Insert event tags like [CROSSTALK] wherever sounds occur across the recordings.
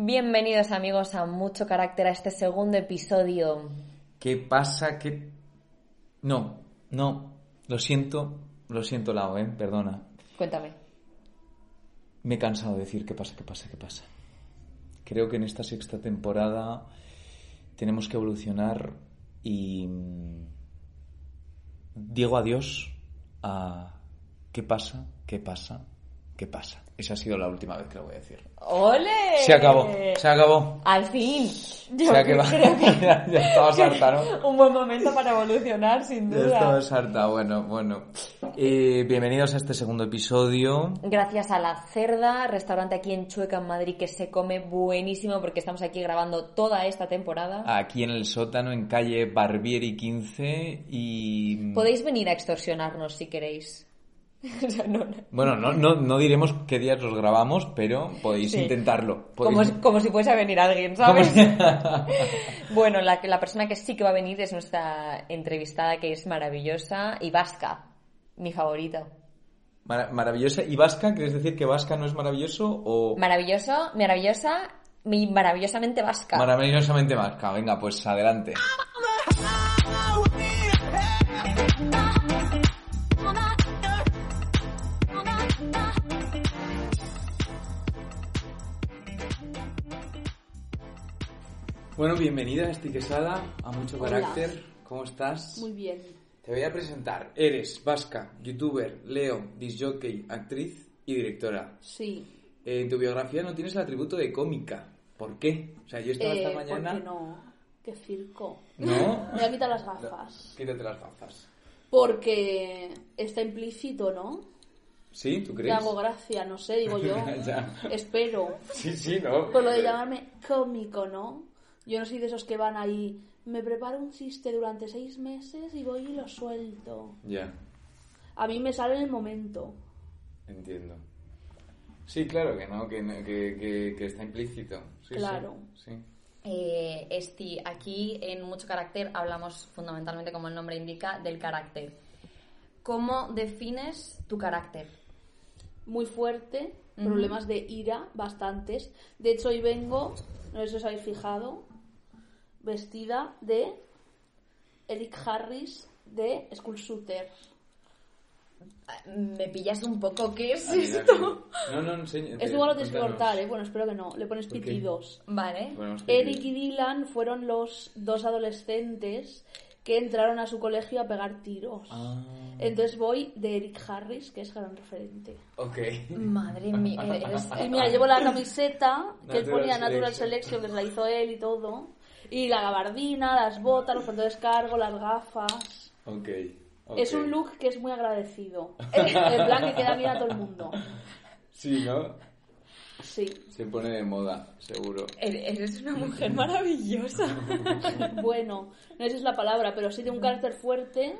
Bienvenidos amigos a Mucho Carácter a este segundo episodio. ¿Qué pasa? ¿Qué...? No, no, lo siento, lo siento, Lao, ¿eh? Perdona. Cuéntame. Me he cansado de decir qué pasa, qué pasa, qué pasa. Creo que en esta sexta temporada tenemos que evolucionar y mm, digo adiós a qué pasa, qué pasa, qué pasa. Esa ha sido la última vez que lo voy a decir. ¡Ole! Se acabó, se acabó. Al fin. Yo Se ha quedado. creo que [LAUGHS] ya, ya estabas harta, ¿no? un buen momento para evolucionar, sin Ya duda. estabas harta, bueno, bueno. Eh, bienvenidos a este segundo episodio. Gracias a La Cerda, restaurante aquí en Chueca, en Madrid, que se come buenísimo porque estamos aquí grabando toda esta temporada. Aquí en el sótano, en calle Barbieri 15 y... Podéis venir a extorsionarnos si queréis. [LAUGHS] O sea, no, no. Bueno, no, no, no diremos qué días los grabamos, pero podéis Sí. intentarlo. Como, Podéis- como si fuese a venir alguien, ¿sabes? si- [LAUGHS] [LAUGHS] Bueno, la, la persona que sí que va a venir es nuestra entrevistada, que es maravillosa, y vasca, mi favorita. Mara- maravillosa. ¿Y vasca? ¿Quieres decir que vasca no es maravilloso o Maravilloso, maravillosa, mi maravillosamente vasca. maravillosamente vasca? Venga, pues adelante. Bueno, bienvenida, Esti Quesada, a Mucho Hola. Carácter. ¿Cómo estás? Muy bien. Te voy a presentar. Eres vasca, youtuber, leo, disjockey, actriz y directora. Sí. Eh, en tu biografía no tienes el atributo de cómica. ¿Por qué? O sea, yo estaba Eh, esta mañana... ¿Por qué no? Qué circo. ¿No? Me [LAUGHS] voy a quitar las gafas. [LAUGHS] Quítate las gafas. Porque está implícito, ¿no? ¿Sí? ¿Tú Te crees? hago gracia, no sé, digo yo. [LAUGHS] Ya. Espero. Sí, sí, ¿no? Por lo de llamarme cómico, ¿no? Yo no soy de esos que van ahí. Me preparo un chiste durante seis meses y voy y lo suelto. Ya, A mí me sale en el momento. entiendo. Sí, claro que no, que, que, que- que está implícito. Sí, Claro. Sí. Eh, Esti, aquí en Mucho Carácter hablamos fundamentalmente, como el nombre indica, del carácter. ¿Cómo defines tu carácter? Muy fuerte. Problemas de ira, bastantes. De hecho, hoy vengo, no sé si os habéis fijado, vestida de Eric Harris de School Shooter. Me pillas un poco, ¿qué es esto? también. No, no, enseña. Esto igual lo tienes que cortar, ¿eh? Bueno, espero que no. Le pones ¿Por qué? pitidos. Vale. Ponemos pitidos. Eric y Dylan fueron los dos adolescentes que entraron a su colegio a pegar tiros. Ah, Entonces voy de Eric Harris, que es gran referente. ok. Madre mía, eres... Y mira, llevo la camiseta [LAUGHS] que él ponía Natural Selection. Selection, que se la hizo él y todo. Y la gabardina, las botas, los pantalones cargo, las gafas. Ok. ok. Es un look que es muy agradecido. En plan que queda bien a todo el mundo. Sí, ¿no? Sí. Se pone de moda, seguro. Eres una mujer maravillosa. [LAUGHS] Bueno, no esa es la palabra, pero sí de un carácter fuerte.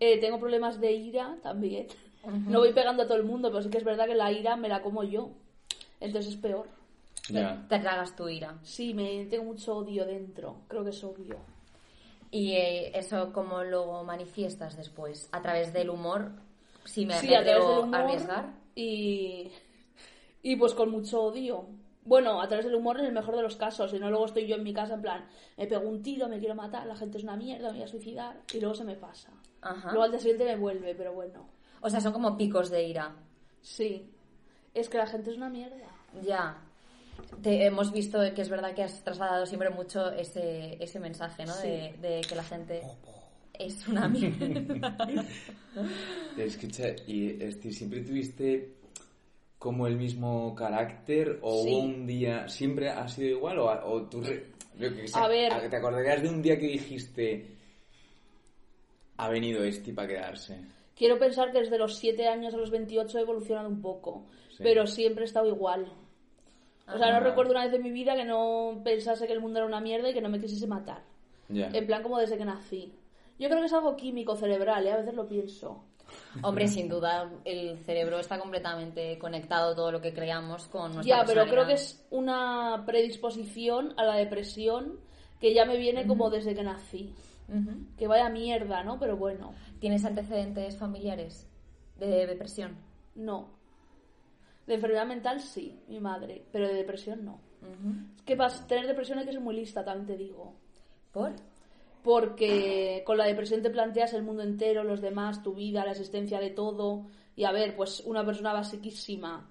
Eh, tengo problemas de ira también. No voy pegando a todo el mundo, pero sí que es verdad que la ira me la como yo. Entonces es peor. Ya. Te tragas tu ira. Sí, me tengo mucho odio dentro. Creo que es obvio. ¿Y eh, eso cómo lo manifiestas después? ¿A través del humor? Si me, sí, me a través del humor arriesgar. y y pues con mucho odio. Bueno, a través del humor en el mejor de los casos, y no luego estoy yo en mi casa en plan, me pego un tiro, me quiero matar, la gente es una mierda, me voy a suicidar, y luego se me pasa. Ajá. Luego al día siguiente me vuelve, pero bueno. O sea, son como picos de ira. Sí, es que la gente es una mierda. Ya. Te, hemos visto que es verdad que has trasladado siempre mucho ese, ese mensaje, ¿no? Sí. De, de que la gente es una mierda. [LAUGHS] Escucha, ¿y este, siempre tuviste como el mismo carácter o Sí. un día siempre ha sido igual o, o tú re- yo que sé, A ver. te acordarías de un día que dijiste ha venido este para quedarse Quiero pensar que desde los 7 años a los 28 he evolucionado un poco, Sí. pero siempre he estado igual. O sea, no recuerdo una vez en mi vida que no pensase que el mundo era una mierda y que no me quisiese matar. Ya. En plan como desde que nací. Yo creo que es algo químico cerebral, ¿eh? A veces lo pienso. Hombre, sin duda, el cerebro está completamente conectado, todo lo que creamos con nuestra Ya, pero creo que es una predisposición a la depresión que ya me viene como desde que nací. Que vaya mierda, ¿no? Pero bueno, ¿Tienes antecedentes familiares de depresión? no. De enfermedad mental sí, mi madre, pero de depresión no. Ujú. Es que para tener depresión hay que ser muy lista, también te digo. ¿Por? Porque con la depresión te planteas el mundo entero, los demás, tu vida, la existencia de todo. Y a ver, pues una persona basiquísima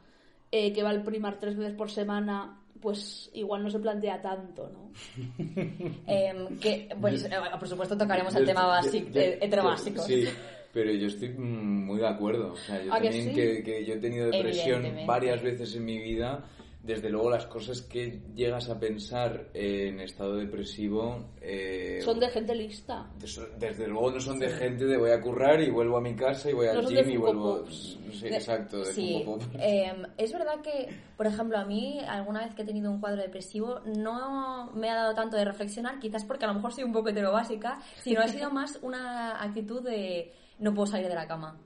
eh, que va al primar tres veces por semana, pues igual no se plantea tanto, ¿no? [LAUGHS] Em, que, pues, eh, por supuesto tocaremos el tema básico, yo- eh, yo- heterobásico. Sí, pero yo estoy muy de acuerdo. O sea, yo ¿A que también sí? que, que yo he tenido depresión varias veces en mi vida. Desde luego las cosas que llegas a pensar en estado depresivo... eh, Son de gente lista. Desde, desde luego no son de gente de voy a currar y vuelvo a mi casa y voy al No de gym y vuelvo... Sí, exacto, de Sí, Pop. em, es verdad que, por ejemplo, a mí, alguna vez que he tenido un cuadro depresivo, no me ha dado tanto de reflexionar, quizás porque a lo mejor soy un poco heterobásica, sino ha sido más una actitud de no puedo salir de la cama.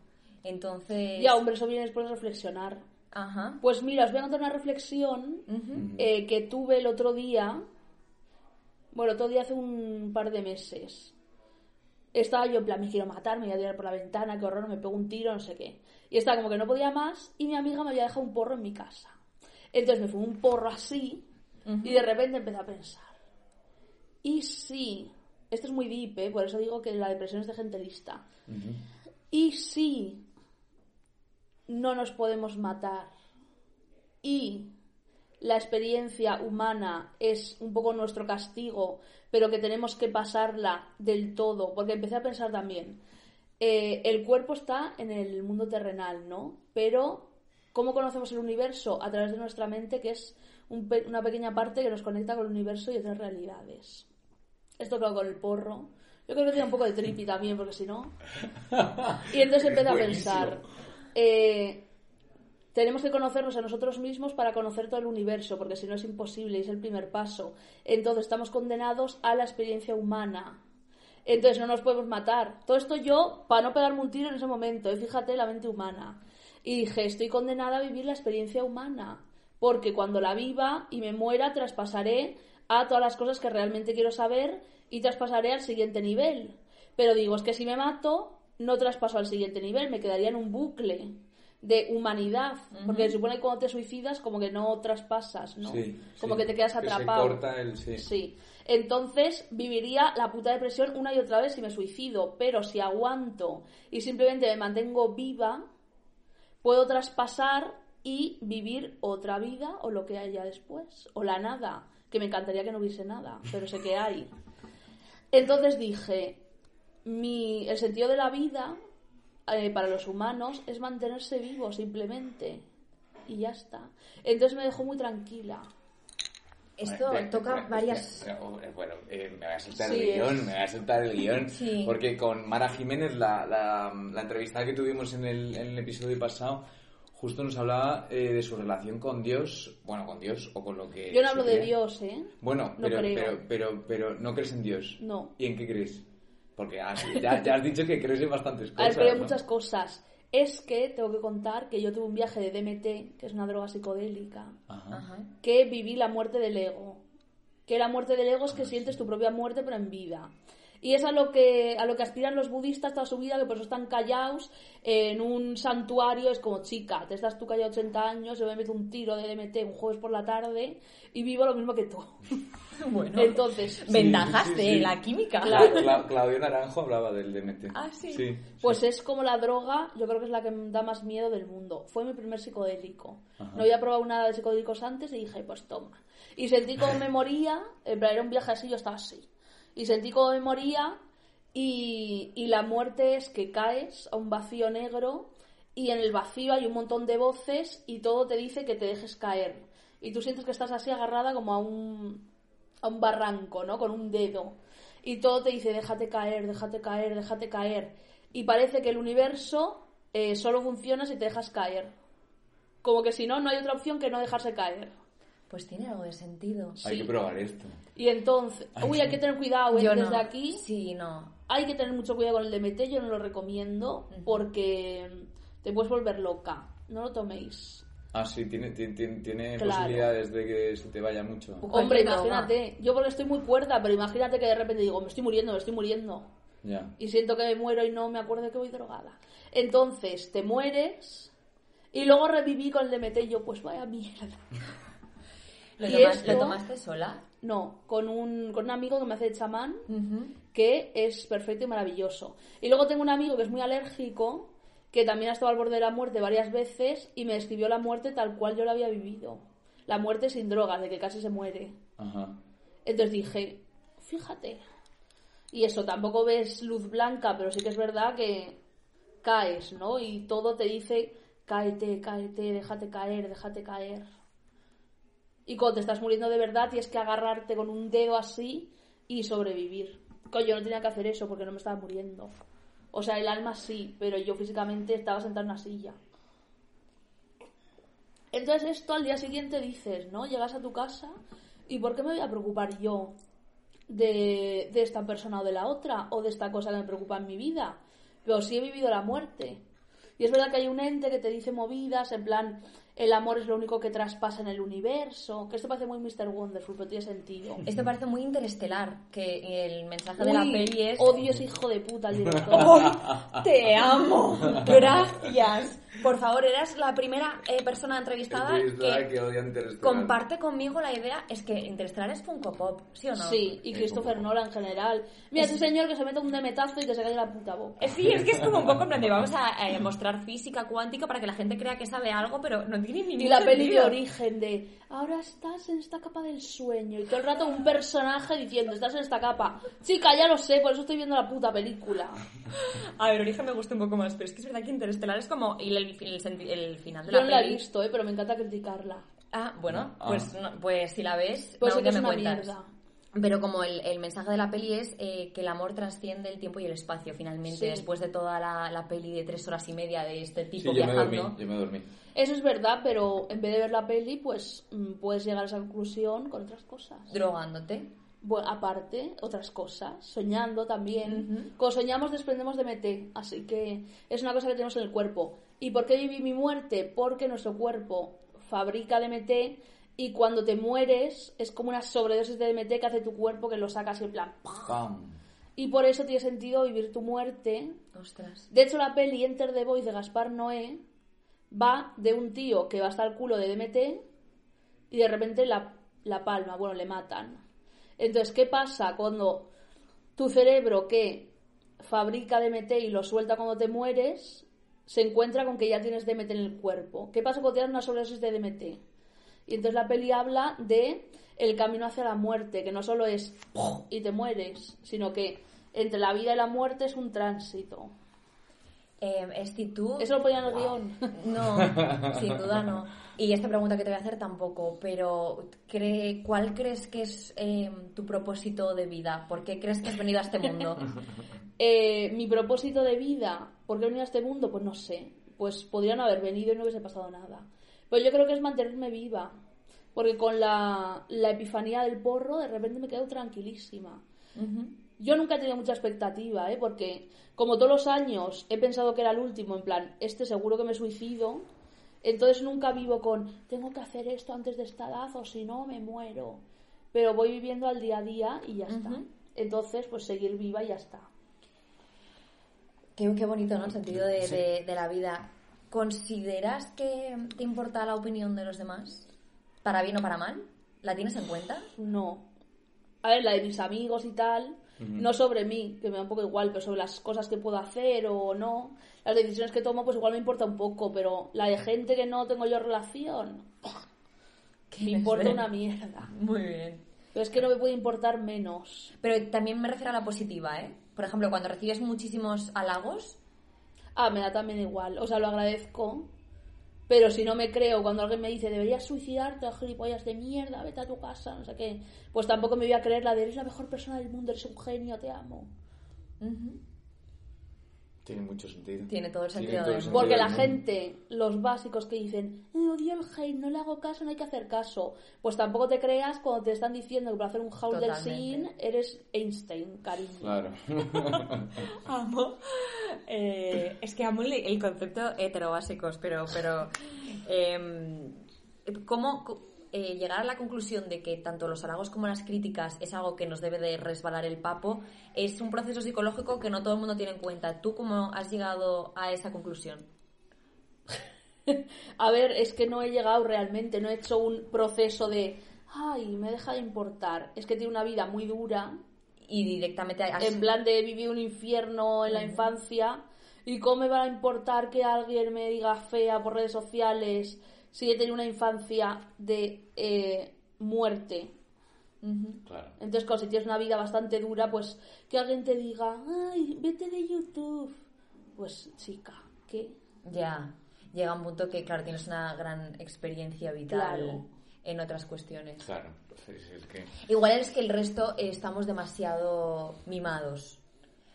Entonces. Ya, hombre, eso viene después de reflexionar. Ajá. Pues mira, os voy a contar una reflexión eh, que tuve el otro día. Bueno, otro día hace un par de meses. Estaba yo en plan, me quiero matar, me voy a tirar por la ventana, qué horror, me pego un tiro, no sé qué. Y estaba como que no podía más y mi amiga me había dejado un porro en mi casa. Entonces me fue un porro así y de repente empecé a pensar. Y si, esto es muy deep, ¿eh? por eso digo que la depresión es de gente lista. Y si no nos podemos matar y la experiencia humana es un poco nuestro castigo, pero que tenemos que pasarla del todo, porque empecé a pensar también, eh, el cuerpo está en el mundo terrenal, ¿no? Pero, ¿cómo conocemos el universo? A través de nuestra mente, que es un pe- una pequeña parte que nos conecta con el universo y otras realidades. Esto claro con el porro. Yo creo que tiene un poco de trippy también, porque si no... [LAUGHS] Y entonces empecé a pensar, eh, tenemos que conocernos a nosotros mismos para conocer todo el universo, porque si no es imposible y es el primer paso. Entonces estamos condenados a la experiencia humana. Entonces no nos podemos matar. Todo esto yo, para no pegarme un tiro en ese momento, y fíjate la mente humana. Y dije, estoy condenada a vivir la experiencia humana, porque cuando la viva y me muera, traspasaré a todas las cosas que realmente quiero saber y traspasaré al siguiente nivel. Pero digo, es que si me mato, no traspaso al siguiente nivel, me quedaría en un bucle de humanidad, porque se supone que cuando te suicidas como que no traspasas, ¿no? Sí, como sí. que te quedas Que se atrapado. corta el- sí. Sí. Entonces viviría la puta depresión una y otra vez si me suicido, pero si aguanto y simplemente me mantengo viva, puedo traspasar y vivir otra vida o lo que haya después, o la nada, que me encantaría que no hubiese nada, pero sé que hay. Entonces dije, mi, el sentido de la vida eh, para los humanos es mantenerse vivo simplemente. Y ya está. Entonces me dejó muy tranquila. Esto toca varias. espera, espera, Bueno, eh, me voy a saltar Sí, el guion, es- me voy a saltar el guion. Sí. Porque con Mara Jiménez, la, la, la entrevistada que tuvimos en el, en el episodio pasado, justo nos hablaba eh, de su relación con Dios, bueno, con Dios o con lo que... Yo no hablo de. Dios, ¿eh? Bueno, No pero, creo. pero, pero, pero no crees en Dios. No. ¿Y en qué crees? Porque has- ya, ya has dicho que crees en bastantes A cosas. hay ¿no? muchas cosas. Es que tengo que contar que yo tuve un viaje de DMT, que es una droga psicodélica, Ajá. Ajá. que viví la muerte del ego. Que la muerte del ego es que sientes tu propia muerte pero en vida. Y es a lo que a lo que aspiran los budistas toda su vida, que por eso están callados en un santuario. Es como, chica, te estás tú callado 80 años, yo me meto un tiro de DMT un jueves por la tarde y vivo lo mismo que tú. [LAUGHS] Bueno, Entonces, ventajas sí, sí, de sí. la química. Claro. Cla- Claudio Naranjo hablaba del DMT. Ah, sí. Sí. Pues es como la droga, yo creo que es la que me da más miedo del mundo. Fue mi primer psicodélico. Ajá. No había probado nada de psicodélicos antes y dije, pues toma. Y sentí como [LAUGHS] me moría, en plan, era un viaje así, yo estaba así. Y sentí como me moría y, y la muerte es que caes a un vacío negro y en el vacío hay un montón de voces y todo te dice que te dejes caer. Y tú sientes que estás así agarrada como a un, a un barranco, ¿no? Con un dedo. Y todo te dice, déjate caer, déjate caer, déjate caer. Y parece que el universo eh, solo funciona si te dejas caer. Como que si no, no hay otra opción que no dejarse caer. Pues tiene algo de sentido. Hay Sí. que probar esto. Y entonces, uy, hay que tener cuidado, ¿eh? Yo desde no. aquí Sí, no. hay que tener mucho cuidado con el DMT, yo no lo recomiendo porque te puedes volver loca. No lo toméis. Ah, sí, tiene, tiene, tiene- tiene Claro. posibilidades de que se te vaya mucho. Hombre, imagínate, yo porque estoy muy cuerda, pero imagínate que de repente digo, me estoy muriendo, me estoy muriendo. Ya. Y siento que me muero y no me acuerdo de que voy drogada. Entonces, te mueres y luego reviví con el DMT y yo, pues vaya mierda. [LAUGHS] ¿Lo, ¿Y tomas- esto? ¿lo tomaste sola? No, con un, con un amigo que me hace de chamán, que es perfecto y maravilloso. Y luego tengo un amigo que es muy alérgico, que también ha estado al borde de la muerte varias veces y me describió la muerte tal cual yo la había vivido. La muerte sin drogas, de que casi se muere. Ajá. Entonces dije, fíjate. Y eso, tampoco ves luz blanca, pero sí que es verdad que caes, ¿no? Y todo te dice, cáete, cáete, déjate caer, déjate caer. Y cuando te estás muriendo de verdad, tienes que agarrarte con un dedo así y sobrevivir. Coño, yo no tenía que hacer eso porque no me estaba muriendo. O sea, el alma sí, pero yo físicamente estaba sentada en una silla. Entonces esto al día siguiente dices, ¿no? Llegas a tu casa y ¿por qué me voy a preocupar yo de, de esta persona o de la otra o de esta cosa que me preocupa en mi vida? Pero sí he vivido la muerte. Y es verdad que hay un ente que te dice movidas, en plan, el amor es lo único que traspasa en el universo, que esto parece muy Mr. Wonderful, pero tiene sentido. Esto parece muy interestelar, que el mensaje de la Uy, peli es... Odio ese hijo de puta al director. [LAUGHS] ¡Oh, [LAUGHS] ¡Te amo! Gracias. Por favor, eras la primera eh, persona entrevistada que, que odia Interestelar. comparte conmigo la idea. Es que Interestelar es Funko Pop, ¿sí o no? Sí, y Christopher Nolan en general. Mira, ese señor que se mete un demetazo y que se cae la puta boca. Sí, es que es como un poco en plan de vamos a eh, mostrar física cuántica para que la gente crea que sabe algo, pero no tiene ningún Y la peli de origen de ahora estás en esta capa del sueño y todo el rato un personaje diciendo estás en esta capa. Chica, ya lo sé, por eso estoy viendo la puta película. A ver, Origen me gusta un poco más, pero es que es verdad que Interestelar es como y el, el senti- el final de Yo la no la he visto, eh, pero me encanta criticarla. Ah, bueno, Ah. pues, no- pues si la ves, Pues no, sé que ya es me una cuentas. mierda. Pero como el, el mensaje de la peli es eh, que el amor trasciende el tiempo y el espacio, finalmente, Sí. después de toda la, la peli de tres horas y media de este Sí, tipo yo me viajando. dormí, yo me dormí. Eso es verdad, pero en vez de ver la peli, pues mm, puedes llegar a esa conclusión con otras cosas. Drogándote. Bueno, aparte, otras cosas, soñando también. Cuando soñamos desprendemos DMT, así que es una cosa que tenemos en el cuerpo. ¿Y por qué viví mi muerte? Porque nuestro cuerpo fabrica DMT y cuando te mueres es como una sobredosis de DMT que hace tu cuerpo que lo sacas y en plan... Y por eso tiene sentido vivir tu muerte. Ostras. De hecho, la peli Enter the Voice de Gaspar Noé va de un tío que va hasta el culo de DMT y de repente la, la palma, bueno, le matan. Entonces, ¿qué pasa cuando tu cerebro que fabrica DMT y lo suelta cuando te mueres se encuentra con que ya tienes DMT en el cuerpo? ¿Qué pasa cuando tienes una sobredosis de DMT? Y entonces la peli habla de el camino hacia la muerte, que no solo es y te mueres, sino que entre la vida y la muerte es un tránsito. Eh, Esti, tú... Eso lo ponía en el guion. [LAUGHS] No, sin duda no. Y esta pregunta que te voy a hacer tampoco, pero cree, ¿cuál crees que es eh, tu propósito de vida? ¿Por qué crees que has venido a este mundo? [LAUGHS] Eh, mi propósito de vida, ¿por qué he venido a este mundo? Pues no sé. Pues podría no haber venido y no hubiese pasado nada. Pero yo creo que es mantenerme viva. Porque con la, la epifanía del porro, de repente me quedo tranquilísima. Yo nunca he tenido mucha expectativa, ¿eh? Porque como todos los años he pensado que era el último, en plan, este seguro que me suicido. Entonces nunca vivo con, tengo que hacer esto antes de esta edad o si no me muero. Pero voy viviendo al día a día y ya está. Entonces, pues seguir viva y ya está. Qué, qué bonito, ¿no? El sentido de, de- de la vida. ¿Consideras que te importa la opinión de los demás? ¿Para bien o para mal? ¿La tienes en cuenta? No. A ver, la de mis amigos y tal, no sobre mí, que me da un poco igual, pero sobre las cosas que puedo hacer o no. Las decisiones que tomo, pues igual me importa un poco, pero la de gente que no tengo yo relación, [LAUGHS] ¿Qué me importa ven? una mierda. Muy bien. Pero es que no me puede importar menos. Pero también me refiero a la positiva, ¿eh? Por ejemplo, cuando recibes muchísimos halagos, Ah, me da también igual. O sea, lo agradezco. Pero si no me creo, cuando alguien me dice, deberías suicidarte, gilipollas de mierda, vete a tu casa, no sé qué, pues tampoco me voy a creer la de eres la mejor persona del mundo, eres un genio, te amo. Tiene mucho sentido. Tiene todo el sentido todo el sentido Porque la mundo. gente, los básicos que dicen, "Eh, odio el hate, no le hago caso, no hay que hacer caso. Pues tampoco te creas cuando te están diciendo que para hacer un haul del scene eres Einstein, cariño. Claro. [LAUGHS] Amo. eh, es que amo el, concepto heterobásicos, pero, pero em, ¿cómo eh, llegar a la conclusión de que tanto los halagos como las críticas es algo que nos debe de resbalar el papo? Es un proceso psicológico que no todo el mundo tiene en cuenta. ¿Tú cómo has llegado a esa conclusión? [LAUGHS] A ver, es que no he llegado realmente, no he hecho un proceso de, ay, me deja de importar. Es que tiene una vida muy dura, Y directamente has... en plan de vivir un infierno en la infancia. ¿Y cómo me va a importar que alguien me diga fea por redes sociales si he tenido una infancia de eh, muerte? Claro. Entonces, claro, si tienes una vida bastante dura, pues que alguien te diga, ay, vete de YouTube. Pues, chica, ¿qué? Ya, llega un punto que, claro, tienes una gran experiencia vital Claro. en otras cuestiones. Claro. Es, es que... Igual es que el resto eh, estamos demasiado mimados.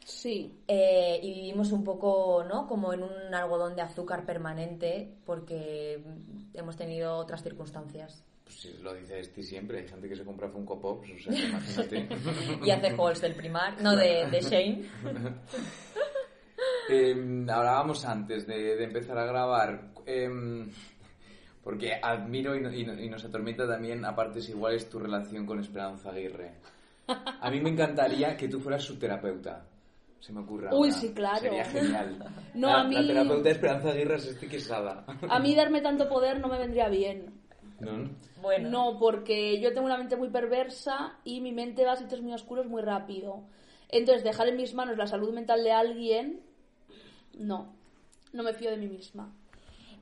Sí, Eh, y vivimos un poco, ¿no? Como en un algodón de azúcar permanente porque hemos tenido otras circunstancias. Pues si lo dice este siempre, hay gente que se compra Funko Pops, o sea, imagínate. [LAUGHS] Y hace halls del primar, no de, de Shane. [LAUGHS] Eh, hablábamos antes de, de empezar a grabar, em, porque admiro y, no- y no- y nos atormenta también, aparte es igual, es tu relación con Esperanza Aguirre. A mí me encantaría que tú fueras su terapeuta. Se me ocurre. Uy, sí, claro. Sería genial. [LAUGHS] No, la, a mí- la terapeuta de Esperanza Aguirre es este quesada. a mí darme tanto poder no me vendría bien. ¿No? Bueno, No, porque yo tengo una mente muy perversa y mi mente va a sitios muy oscuros muy rápido. Entonces, dejar en mis manos la salud mental de alguien, no. No me fío de mí misma.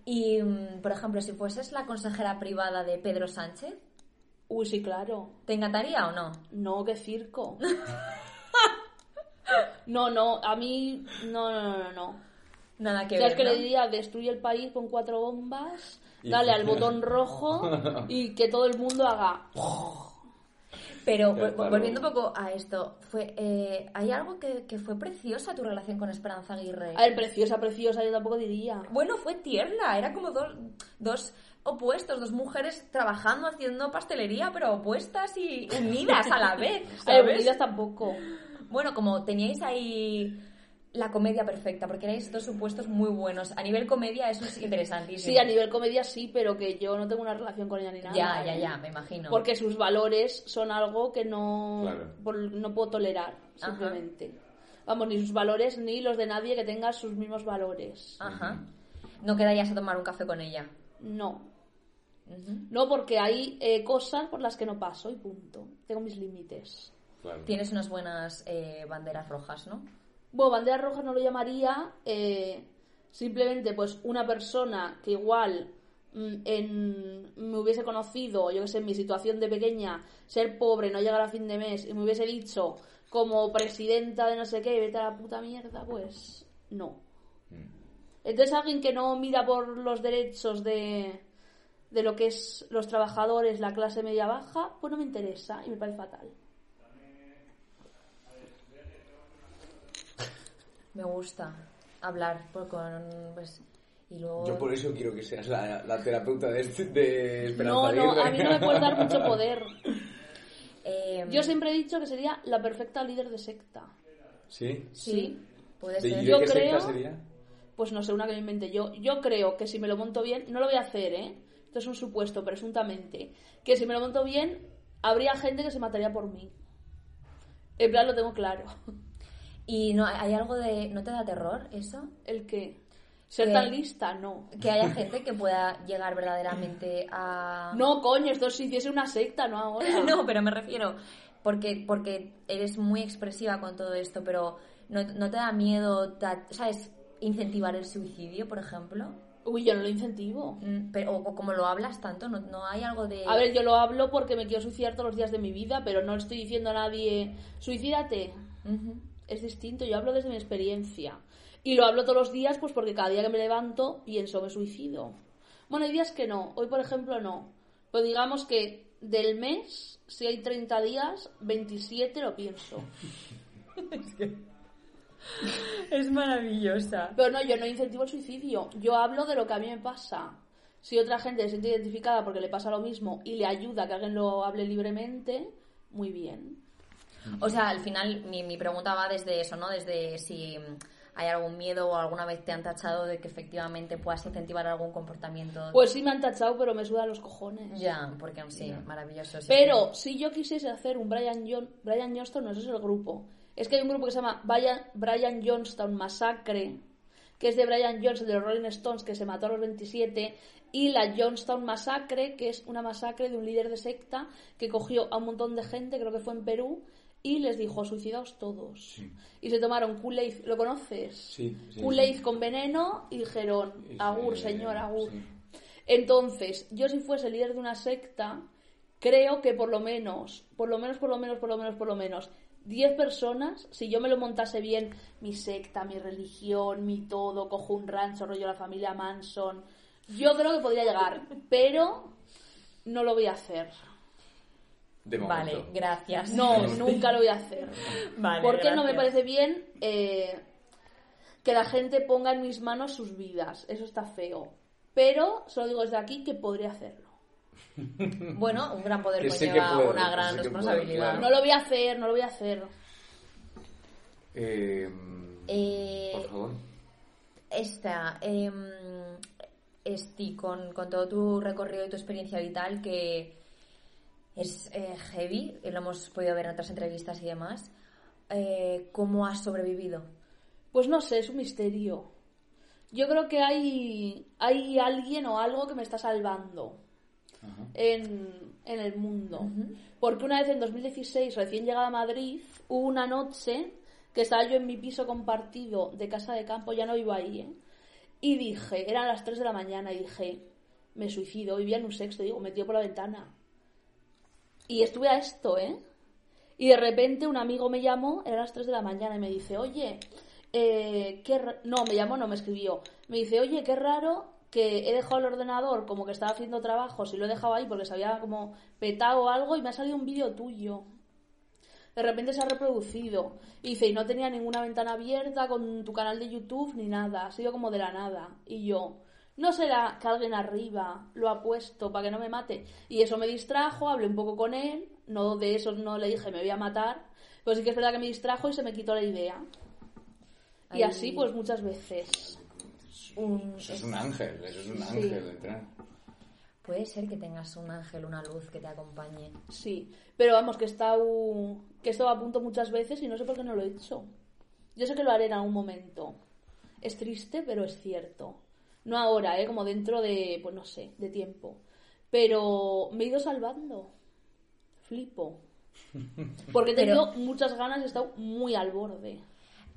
y mm, por ejemplo, si fueses la consejera privada de Pedro Sánchez, Uy, sí, claro. ¿te encantaría o no? No, qué circo. [LAUGHS] No, no, a mí, no, no, no, no. Nada que O sea, es ver. que ¿no? le diría, destruye el país con cuatro bombas, Y- dale al botón rojo y que todo el mundo haga... Pero volviendo un poco a esto, fue, eh, hay algo que, que fue preciosa tu relación con Esperanza Aguirre. A ver, preciosa, preciosa, yo tampoco diría. Bueno, fue tierna, era como dos, dos opuestos, dos mujeres trabajando, haciendo pastelería, pero opuestas y unidas a la vez, [LAUGHS] A ver, ¿sabes? unidas tampoco. Bueno, como teníais ahí la comedia perfecta, porque erais dos supuestos muy buenos. A nivel comedia eso es interesantísimo. Sí, a nivel comedia sí, pero que yo no tengo una relación con ella ni nada. Ya, ya, ya, me imagino. Porque sus valores son algo que no, Claro. por- no puedo tolerar, Ajá. simplemente. Vamos, ni sus valores ni los de nadie que tenga sus mismos valores. Ajá. No quedarías a tomar un café con ella. No. No, porque hay eh, cosas por las que no paso y punto. Tengo mis límites. Claro. Tienes unas buenas eh, banderas rojas, ¿no? Bueno, bandera roja no lo llamaría. eh, simplemente, pues, una persona que igual mm, en, me hubiese conocido, yo que sé, en mi situación de pequeña, ser pobre, no llegar a fin de mes, y me hubiese dicho como presidenta de no sé qué, vete a la puta mierda, pues, no. Entonces, alguien que no mira por los derechos de, de lo que es los trabajadores, la clase media baja, pues no me interesa y me parece fatal. Me gusta hablar por- con... Pues, y luego... Yo por eso quiero que seas la, la terapeuta de, este- de Esperanza No, no, Aguirre. a mí no me puedes dar mucho [LAUGHS] poder. Eh, Yo siempre he dicho que sería la perfecta líder de secta. ¿Sí? Sí, puede ¿De, y ser. de Yo qué secta creo- sería? Pues no sé, una que me inventé yo. Yo creo que si me lo monto bien, no lo voy a hacer, ¿eh? Esto es un supuesto, presuntamente. Que si me lo monto bien, habría gente que se mataría por mí. En plan, lo tengo claro. [LAUGHS] ¿Y no hay algo de... ¿No te da terror eso? El que. Ser Que- tan lista, no. Que haya gente que pueda llegar verdaderamente a... [LAUGHS] No, coño, esto si hiciese una secta, no ahora. [LAUGHS] no, pero me refiero... Porque, porque eres muy expresiva con todo esto, pero ¿no, no te da miedo, ¿sabes? Incentivar el suicidio, por ejemplo. Uy, yo no lo incentivo. Mm, Pero, o, como lo hablas tanto, ¿no, no hay algo de... A ver, yo lo hablo porque me quiero suicidar todos los días de mi vida, pero no estoy diciendo a nadie, suicídate. Ujú. Es distinto. Yo hablo desde mi experiencia. Y lo hablo todos los días, pues porque cada día que me levanto pienso, me suicido. Bueno, hay días que no. Hoy, por ejemplo, no. Pues digamos que del mes, si hay 30 días, 27 lo pienso. [LAUGHS] Es maravillosa. Pero no, yo no incentivo el suicidio. Yo hablo de lo que a mí me pasa. Si otra gente se siente identificada porque le pasa lo mismo y le ayuda a que alguien lo hable libremente, muy bien. O sea, al final mi, mi pregunta va desde eso, ¿no? Desde si hay algún miedo o alguna vez te han tachado de que efectivamente puedas incentivar algún comportamiento. Pues sí me han tachado, pero me sudan los cojones. ya, porque sí, maravilloso. sí. Pero si yo quisiese hacer un Brian, John, Brian Johnston, no ese es el grupo. Es que hay un grupo que se llama Brian, Brian Johnston Massacre, que es de Brian el de los Rolling Stones, que se mató a los 27, y la Johnstown Massacre, que es una masacre de un líder de secta que cogió a un montón de gente, creo que fue en Perú, y les dijo, suicidaos todos. Y se tomaron Kool-Aid, ¿lo conoces? Sí, sí, Kool-Aid sí. con veneno y dijeron, agur, se- señor, agur. Entonces, yo si fuese líder de una secta, creo que por lo menos, por lo menos, por lo menos, por lo menos, por lo menos, 10 personas, si yo me lo montase bien, mi secta, mi religión, mi todo, cojo un rancho, rollo la familia Manson, yo creo que podría llegar, pero no lo voy a hacer. De Vale, gracias. No, nunca lo voy a hacer. Vale, Porque no me parece bien eh, que la gente ponga en mis manos sus vidas. Eso está feo. Pero solo digo desde aquí que podría hacerlo. [LAUGHS] Bueno, un gran poder conlleva que puede, una gran puede, responsabilidad. claro. No lo voy a hacer, no lo voy a hacer. Eh, Eh, por favor. Esta, em, Esti, con, con todo tu recorrido y tu experiencia vital, que es eh, heavy, y lo hemos podido ver en otras entrevistas y demás, eh, ¿cómo has sobrevivido? Pues no sé, es un misterio. Yo creo que hay, hay alguien o algo que me está salvando Ajá. en, en el mundo. Porque una vez en 2016, recién llegada a Madrid, hubo una noche que estaba yo en mi piso compartido de casa de campo, ya no vivo ahí, ¿eh? Y dije, eran las 3 de la mañana, y dije, me suicido, vivía en un sexto, digo, metido por la ventana. Y estuve a esto, ¿eh? Y de repente un amigo me llamó, eran las 3 de la mañana, y me dice, oye, eh, qué ra-". No, me llamó, no, me escribió. Me dice, oye, qué raro que he dejado el ordenador como que estaba haciendo trabajos y lo he dejado ahí porque se había como petado o algo y me ha salido un vídeo tuyo. De repente se ha reproducido. Y dice, y no tenía ninguna ventana abierta con tu canal de YouTube ni nada. Ha sido como de la nada. Y yo, no será que alguien arriba lo ha puesto para que no me mate. Y eso me distrajo, hablé un poco con él. No de eso no le dije, me voy a matar. Pero sí que es verdad que me distrajo y se me quitó la idea. Y así, pues muchas veces. Un- Eso es un ángel, eso es un Sí. ángel. entrar. Puede ser que tengas un ángel, una luz que te acompañe. Sí, pero vamos, que he estado, que he estado a punto muchas veces y no sé por qué no lo he hecho. Yo sé que lo haré en algún momento. Es triste, pero es cierto. No ahora, ¿eh? Como dentro de, pues no sé, de tiempo. Pero me he ido salvando. Flipo. [LAUGHS] Porque he Pero- tenido muchas ganas y he estado muy al borde.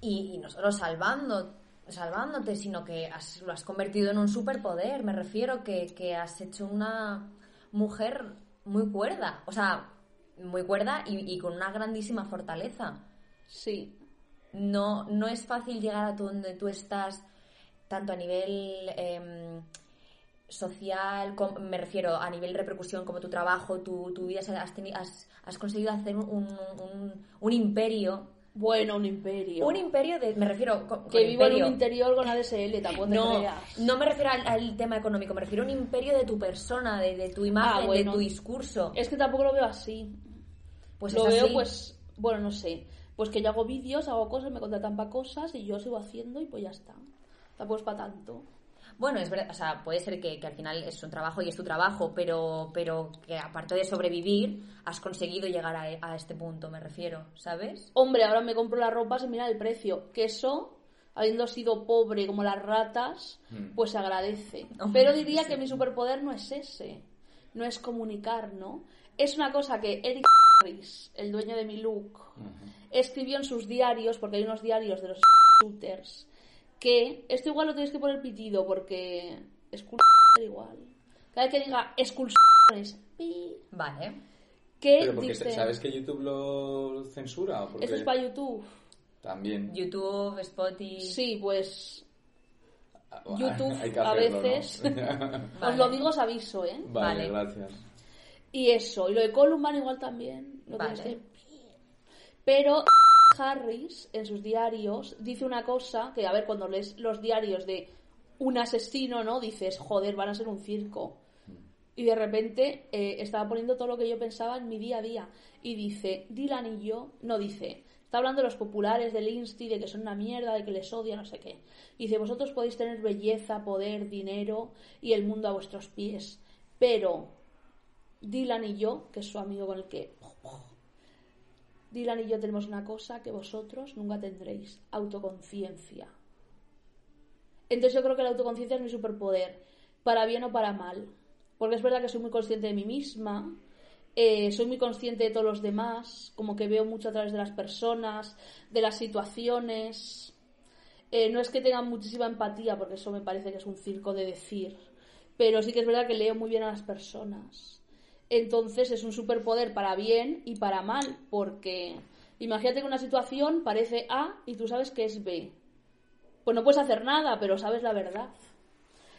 Y, y no solo salvando, salvándote, sino que has- lo has convertido en un superpoder. Me refiero que, que has hecho una mujer muy cuerda. O sea, muy cuerda y, y con una grandísima fortaleza. Sí, No, no es fácil llegar a tu- donde tú estás, tanto a nivel em, social, me refiero a nivel repercusión, como tu trabajo, tu, tu vida, has, has, has conseguido hacer un, un- un imperio. bueno, un imperio. Un imperio de, me refiero, con, que con vivo en un interior con ADSL, tampoco te No, creas. no me refiero al, al tema económico, me refiero a un imperio de tu persona, de, de tu imagen, Ah, bueno. de tu discurso. Es que tampoco lo veo así. Pues lo veo así. pues bueno no sé pues que yo hago vídeos hago cosas me contratan para cosas y yo sigo haciendo y pues ya está tampoco es para tanto. Bueno, es verdad, o sea, puede ser que, que al final es un trabajo y es tu trabajo, pero, pero que aparte de sobrevivir, has conseguido llegar a, a este punto, me refiero, ¿sabes? hombre ahora me compro las ropas y mira el precio. Que eso habiendo sido pobre como las ratas pues se agradece. Hombre, pero diría que mi superpoder no es ese. No es comunicar no es una cosa que Eric Harris el dueño de mi look escribió en sus diarios, porque hay unos diarios de los shooters, que esto igual lo tenéis que poner pitido porque es igual. Cada vez que diga expulsiones, pi, Vale. que Pero porque dice, ¿sabes que YouTube lo censura? ¿O porque esto es para YouTube. También. YouTube, Spotify. Sí, pues Ah, YouTube [LAUGHS] hay que a hacerlo, ¿no? veces. Vale. [LAUGHS] os lo digo, os aviso, ¿eh? vale, Vale. gracias. Y eso, y lo de Columban igual también. Lo Vale. tienes que- Pero Harris, en sus diarios, dice una cosa que, a ver, cuando lees los diarios de un asesino, ¿no? Dices, joder, van a ser un circo. Y de repente eh, estaba poniendo todo lo que yo pensaba en mi día a día. Y dice, Dylan y yo, no dice, está hablando de los populares del Insti, de que son una mierda, de que les odia, no sé qué. Y dice, vosotros podéis tener belleza, poder, dinero y el mundo a vuestros pies. Pero Dylan y yo, que es su amigo con el que... Dylan y yo tenemos una cosa que vosotros nunca tendréis, autoconciencia. Entonces yo creo que la autoconciencia es mi superpoder, para bien o para mal. Porque es verdad que soy muy consciente de mí misma, eh, soy muy consciente de todos los demás, como que veo mucho a través de las personas, de las situaciones. Eh, no es que tenga muchísima empatía, porque eso me parece que es un circo de decir, pero sí que es verdad que leo muy bien a las personas. Entonces es un superpoder para bien y para mal, porque imagínate que una situación parece A y tú sabes que es B. Pues no puedes hacer nada, pero sabes la verdad.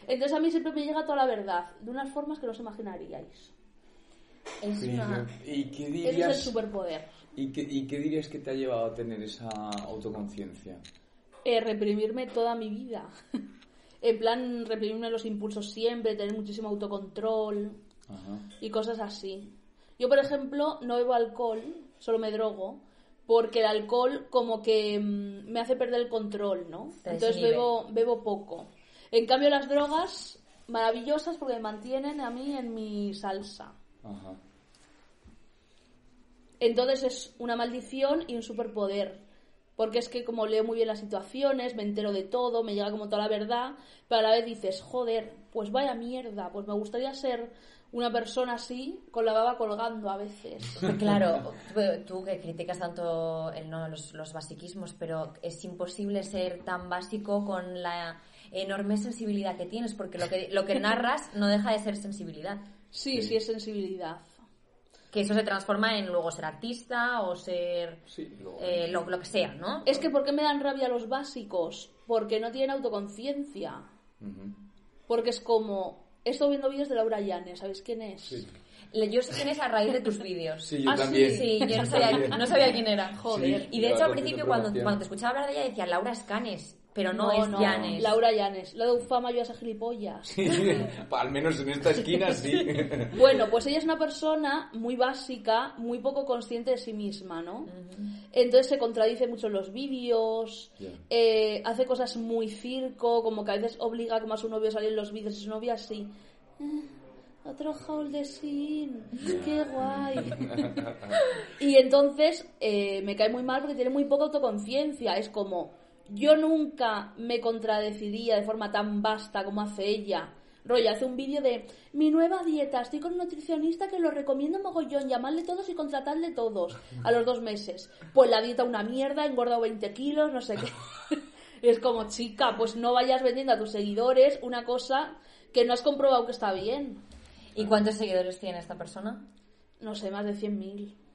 Entonces a mí siempre me llega toda la verdad, de unas formas que no os imaginaríais. Es una... ¿Y qué Ese dirías? es el superpoder. ¿Y qué, ¿Y qué dirías que te ha llevado a tener esa autoconciencia? Eh, reprimirme toda mi vida. [LAUGHS] en plan, reprimirme los impulsos siempre, tener muchísimo autocontrol Ajá. y cosas así. Yo, por ejemplo, no bebo alcohol, solo me drogo, porque el alcohol como que mm, me hace perder el control, ¿no? Te Entonces bebo, bebo poco. En cambio, las drogas, maravillosas porque me mantienen a mí en mi salsa. Ajá. Entonces es una maldición y un superpoder. Porque es que como leo muy bien las situaciones, me entero de todo, me llega como toda la verdad, pero a la vez dices, joder, pues vaya mierda, pues me gustaría ser una persona así, con la baba colgando a veces. [LAUGHS] Claro, tú, tú que criticas tanto el, no, los, los basiquismos, pero es imposible ser tan básico con la enorme sensibilidad que tienes, porque lo que, lo que narras no deja de ser sensibilidad. Sí, sí, es sensibilidad. Que eso se transforma en luego ser artista o ser Sí, eh, lo, lo que sea, ¿no? Es que ¿por qué me dan rabia los básicos? Porque no tienen autoconciencia. Porque es como... He estado viendo vídeos de Laura Llanes, ¿sabéis quién es? Sí. Yo sé quién es a raíz de tus vídeos. Sí, yo Ah, sí, también. Sí, yo no sabía, no sabía quién era. Joder. Sí. Y de hecho al la principio cuando, cuando te escuchaba hablar de ella decía Laura Escanes, pero no, es Llanes. Laura Llanes. Lo de Ufama yo a esa gilipollas. [LAUGHS] Al menos en esta esquina [LAUGHS] sí. Bueno, pues ella es una persona muy básica, muy poco consciente de sí misma, ¿no? Entonces se contradice mucho en los vídeos, eh, hace cosas muy circo, como que a veces obliga como a su novio a salir en los vídeos y su novia así. "Ah, Otro haul de sin, qué guay. [LAUGHS] y entonces eh, me cae muy mal porque tiene muy poca autoconciencia. Es como, yo nunca me contradeciría de forma tan vasta como hace ella. Roya hace un vídeo de mi nueva dieta, estoy con un nutricionista que lo recomiendo mogollón, llamadle todos y contratadle todos a los dos meses. Pues la dieta una mierda, he engordado 20 kilos, no sé qué. [LAUGHS] es como, chica, pues no vayas vendiendo a tus seguidores una cosa que no has comprobado que está bien. ¿Y cuántos seguidores tiene esta persona? No sé, más de 100.000.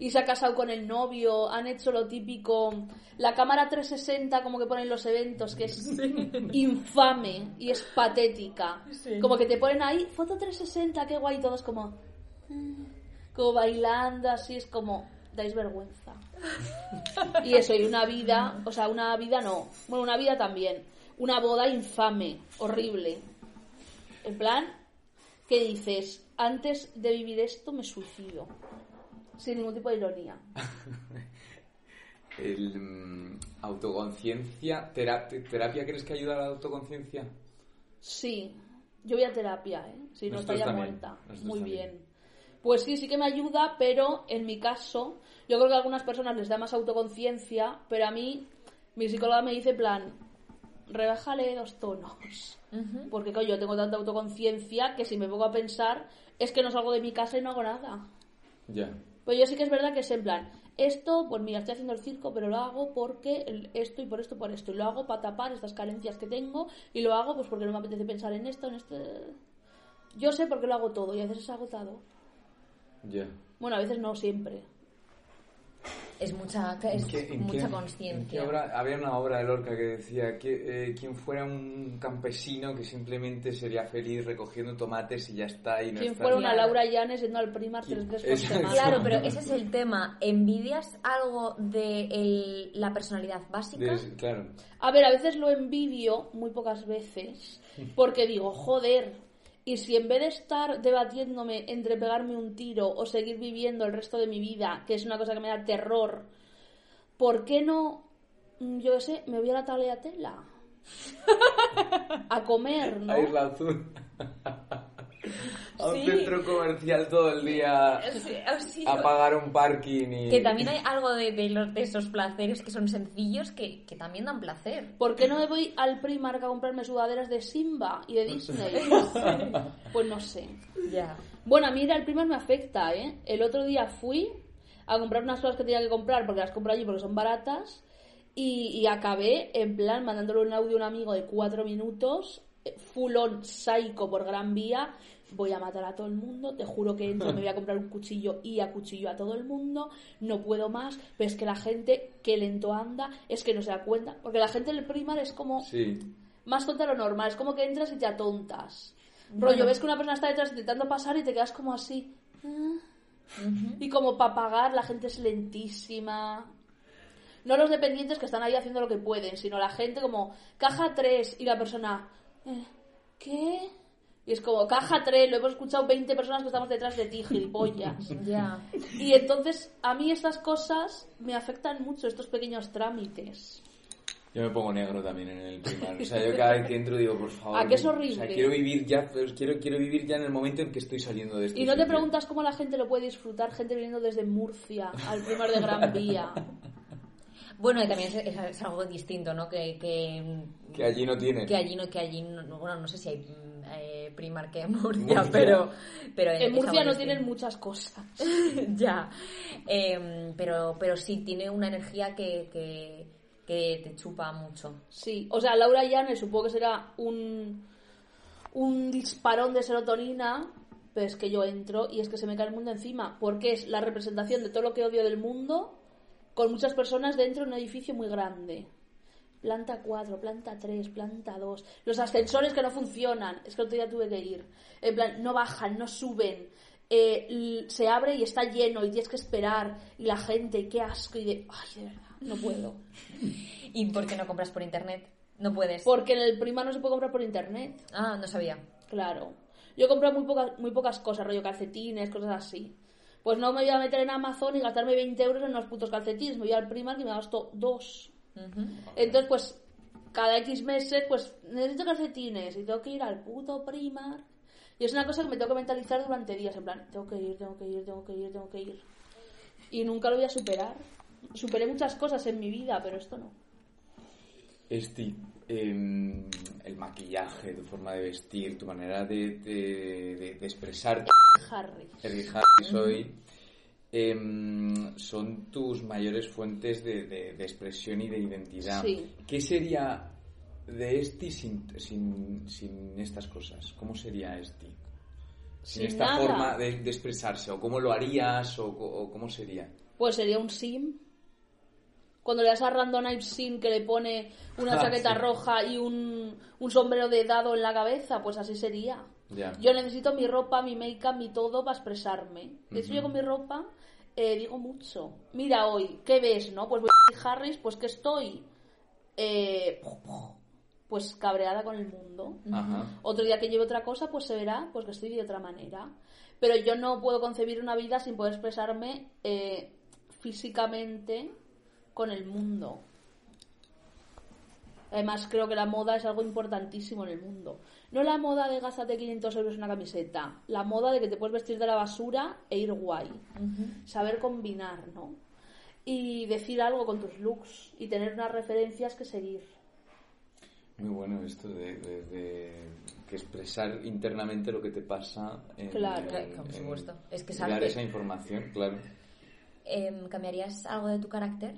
Y se ha casado con el novio, han hecho lo típico, la cámara 360 como que ponen los eventos, que es [LAUGHS] infame y es patética. Como que te ponen ahí, foto 360, qué guay, todos como, "Mm", como bailando, así es como, dais vergüenza. [LAUGHS] Y eso, y una vida, o sea, una vida no, bueno, una vida también, una boda infame, horrible. En plan, que dices, antes de vivir esto me suicido. Sin ningún tipo de ironía. [LAUGHS] El, mm, autoconciencia, tera- te- ¿terapia crees que ayuda a la autoconciencia? Sí, yo voy a terapia, ¿eh? Si no estaría también, muerta. nosotros Muy también. bien. Pues sí, sí que me ayuda, pero en mi caso, yo creo que a algunas personas les da más autoconciencia, pero a mí, mi psicóloga me dice, en plan, rebájale dos tonos. Porque, coño, yo tengo tanta autoconciencia que si me pongo a pensar, es que no salgo de mi casa y no hago nada. Ya. Pues yo sí que es verdad que es en plan, esto, pues mira, estoy haciendo el circo, pero lo hago porque esto y por esto, por esto. Y lo hago para tapar estas carencias que tengo y lo hago pues porque no me apetece pensar en esto, en este... Yo sé por qué lo hago todo y a veces es agotado. Ya. Bueno, a veces no siempre. Es mucha, es ¿En qué- en mucha qué- en qué conciencia. obra- había una obra de Lorca que decía que eh, quien fuera un campesino que simplemente sería feliz recogiendo tomates y ya está. Y no Quien está- fuera una Claro. Laura Llanes yendo al primar tres veces. Claro, pero [LAUGHS] ese es el tema. ¿Envidias algo de el- la personalidad básica? de- claro. A ver, a veces lo envidio, muy pocas veces, porque digo, joder, y si en vez de estar debatiéndome entre pegarme un tiro o seguir viviendo el resto de mi vida, que es una cosa que me da terror, ¿por qué no, mm, yo qué sé, me voy a la tela [LAUGHS] a comer, ¿no? A Azul. A [LAUGHS] un Sí. centro comercial todo el día. Sí, ah, sí. A pagar un parking y. Que también hay algo de, de los, de esos placeres que son sencillos que, que también dan placer. ¿Por qué no me voy al Primark a comprarme sudaderas de Simba y de Disney? [LAUGHS] [LAUGHS] Pues no sé. Ya. Bueno, a mí ir al Primark me afecta, ¿eh? El otro día fui a comprar unas cosas que tenía que comprar porque las compro allí porque son baratas y, y acabé en plan mandándole un audio a un amigo de cuatro minutos, eh, full on psycho por Gran Vía. Voy a matar a todo el mundo, te juro que entro, me voy a comprar un cuchillo y a cuchillo a todo el mundo, no puedo más, pero es que la gente, que lento anda, es que no se da cuenta, porque la gente del Primark es como Sí. más tonta de lo normal. Es como que entras y te atontas. Rollo, ves que una persona está detrás intentando pasar y te quedas como así. Y como para pagar, la gente es lentísima. No los dependientes que están ahí haciendo lo que pueden, sino la gente como caja 3 y la persona, eh, ¿qué? Y es como caja 3, lo hemos escuchado 20 personas que estamos detrás de ti, gilipollas. [LAUGHS] Ya. Y entonces a mí estas cosas me afectan mucho, estos pequeños trámites. Yo me pongo negro también en el primario. O sea, yo cada vez que entro digo, por favor. ¿A que es O horrible? sea, quiero vivir ya, pues, quiero, quiero vivir ya en el momento en que estoy saliendo de este Y no te sitio. preguntas cómo la gente lo puede disfrutar, gente viniendo desde Murcia al primar de Gran Vía. [LAUGHS] Bueno, y también es, es- es algo distinto, ¿no? Que, que, Que allí no tiene. que allí no, que allí no, no- bueno, no sé si hay eh, Primark en Murcia, Murcia. pero, pero En Murcia no tienen muchas cosas. [LAUGHS] ya. Em, pero, pero sí, tiene una energía que, que, que te chupa mucho. Sí, o sea, Laura Llanes supongo que será un, un disparón de serotonina, pero es que yo entro y es que se me cae el mundo encima, porque es la representación de todo lo que odio del mundo con muchas personas dentro de un edificio muy grande. Planta 4, planta 3, planta 2. Los ascensores que no funcionan. Es que el otro día tuve que ir. En plan, no bajan, no suben. Eh, se abre y está lleno y tienes que esperar. Y la gente, qué asco. Y de, ay, de verdad, no puedo. [LAUGHS] ¿Y por qué no compras por internet? No puedes. Porque en el prima no se puede comprar por internet. Ah, no sabía. Claro. Yo compro muy pocas, muy pocas cosas, rollo calcetines, cosas así. Pues no me voy a meter en Amazon y gastarme 20 euros en unos putos calcetines. Me voy al Primark y me gasto dos. Entonces, pues, cada X meses, pues, necesito calcetines y tengo que ir al puto Primark. Y es una cosa que me tengo que mentalizar durante días, en plan, tengo que ir, tengo que ir, tengo que ir, tengo que ir. Y nunca lo voy a superar. Superé muchas cosas en mi vida, pero esto no. Esti, em, el maquillaje, tu forma de vestir, tu manera de, de, de- de expresarte, Harry. Eric Harris em, son tus mayores fuentes de, de- de expresión y de identidad. Sí. ¿Qué sería de Esti sin, sin, sin estas cosas? ¿Cómo sería Esti? Sin, Sin esta nada. forma de, de expresarse, o cómo lo harías, o, o cómo sería. Pues sería un sim. Cuando le das a Random Sim que le pone una Ah, [LAUGHS] chaqueta sí. roja y un, un sombrero de dado en la cabeza, pues así sería. Yo necesito mi ropa, mi make-up, mi todo para expresarme. De hecho, yo con mi ropa eh, digo mucho. Mira hoy, ¿qué ves, no? Pues voy a Harris, pues que estoy eh, pues cabreada con el mundo. Ajá. Otro día que lleve otra cosa, pues se verá pues que estoy de otra manera. Pero yo no puedo concebir una vida sin poder expresarme eh, físicamente con el mundo. Además, creo que la moda es algo importantísimo en el mundo. No la moda de gástate 500 euros en una camiseta, la moda de que te puedes vestir de la basura e ir guay. Saber combinar, ¿no? Y decir algo con tus looks y tener unas referencias que seguir. Muy bueno esto de, de- de que expresar internamente lo que te pasa. En, Claro. en- Por en- supuesto. Es que que- esa información, claro. Em, ¿Cambiarías algo de tu carácter?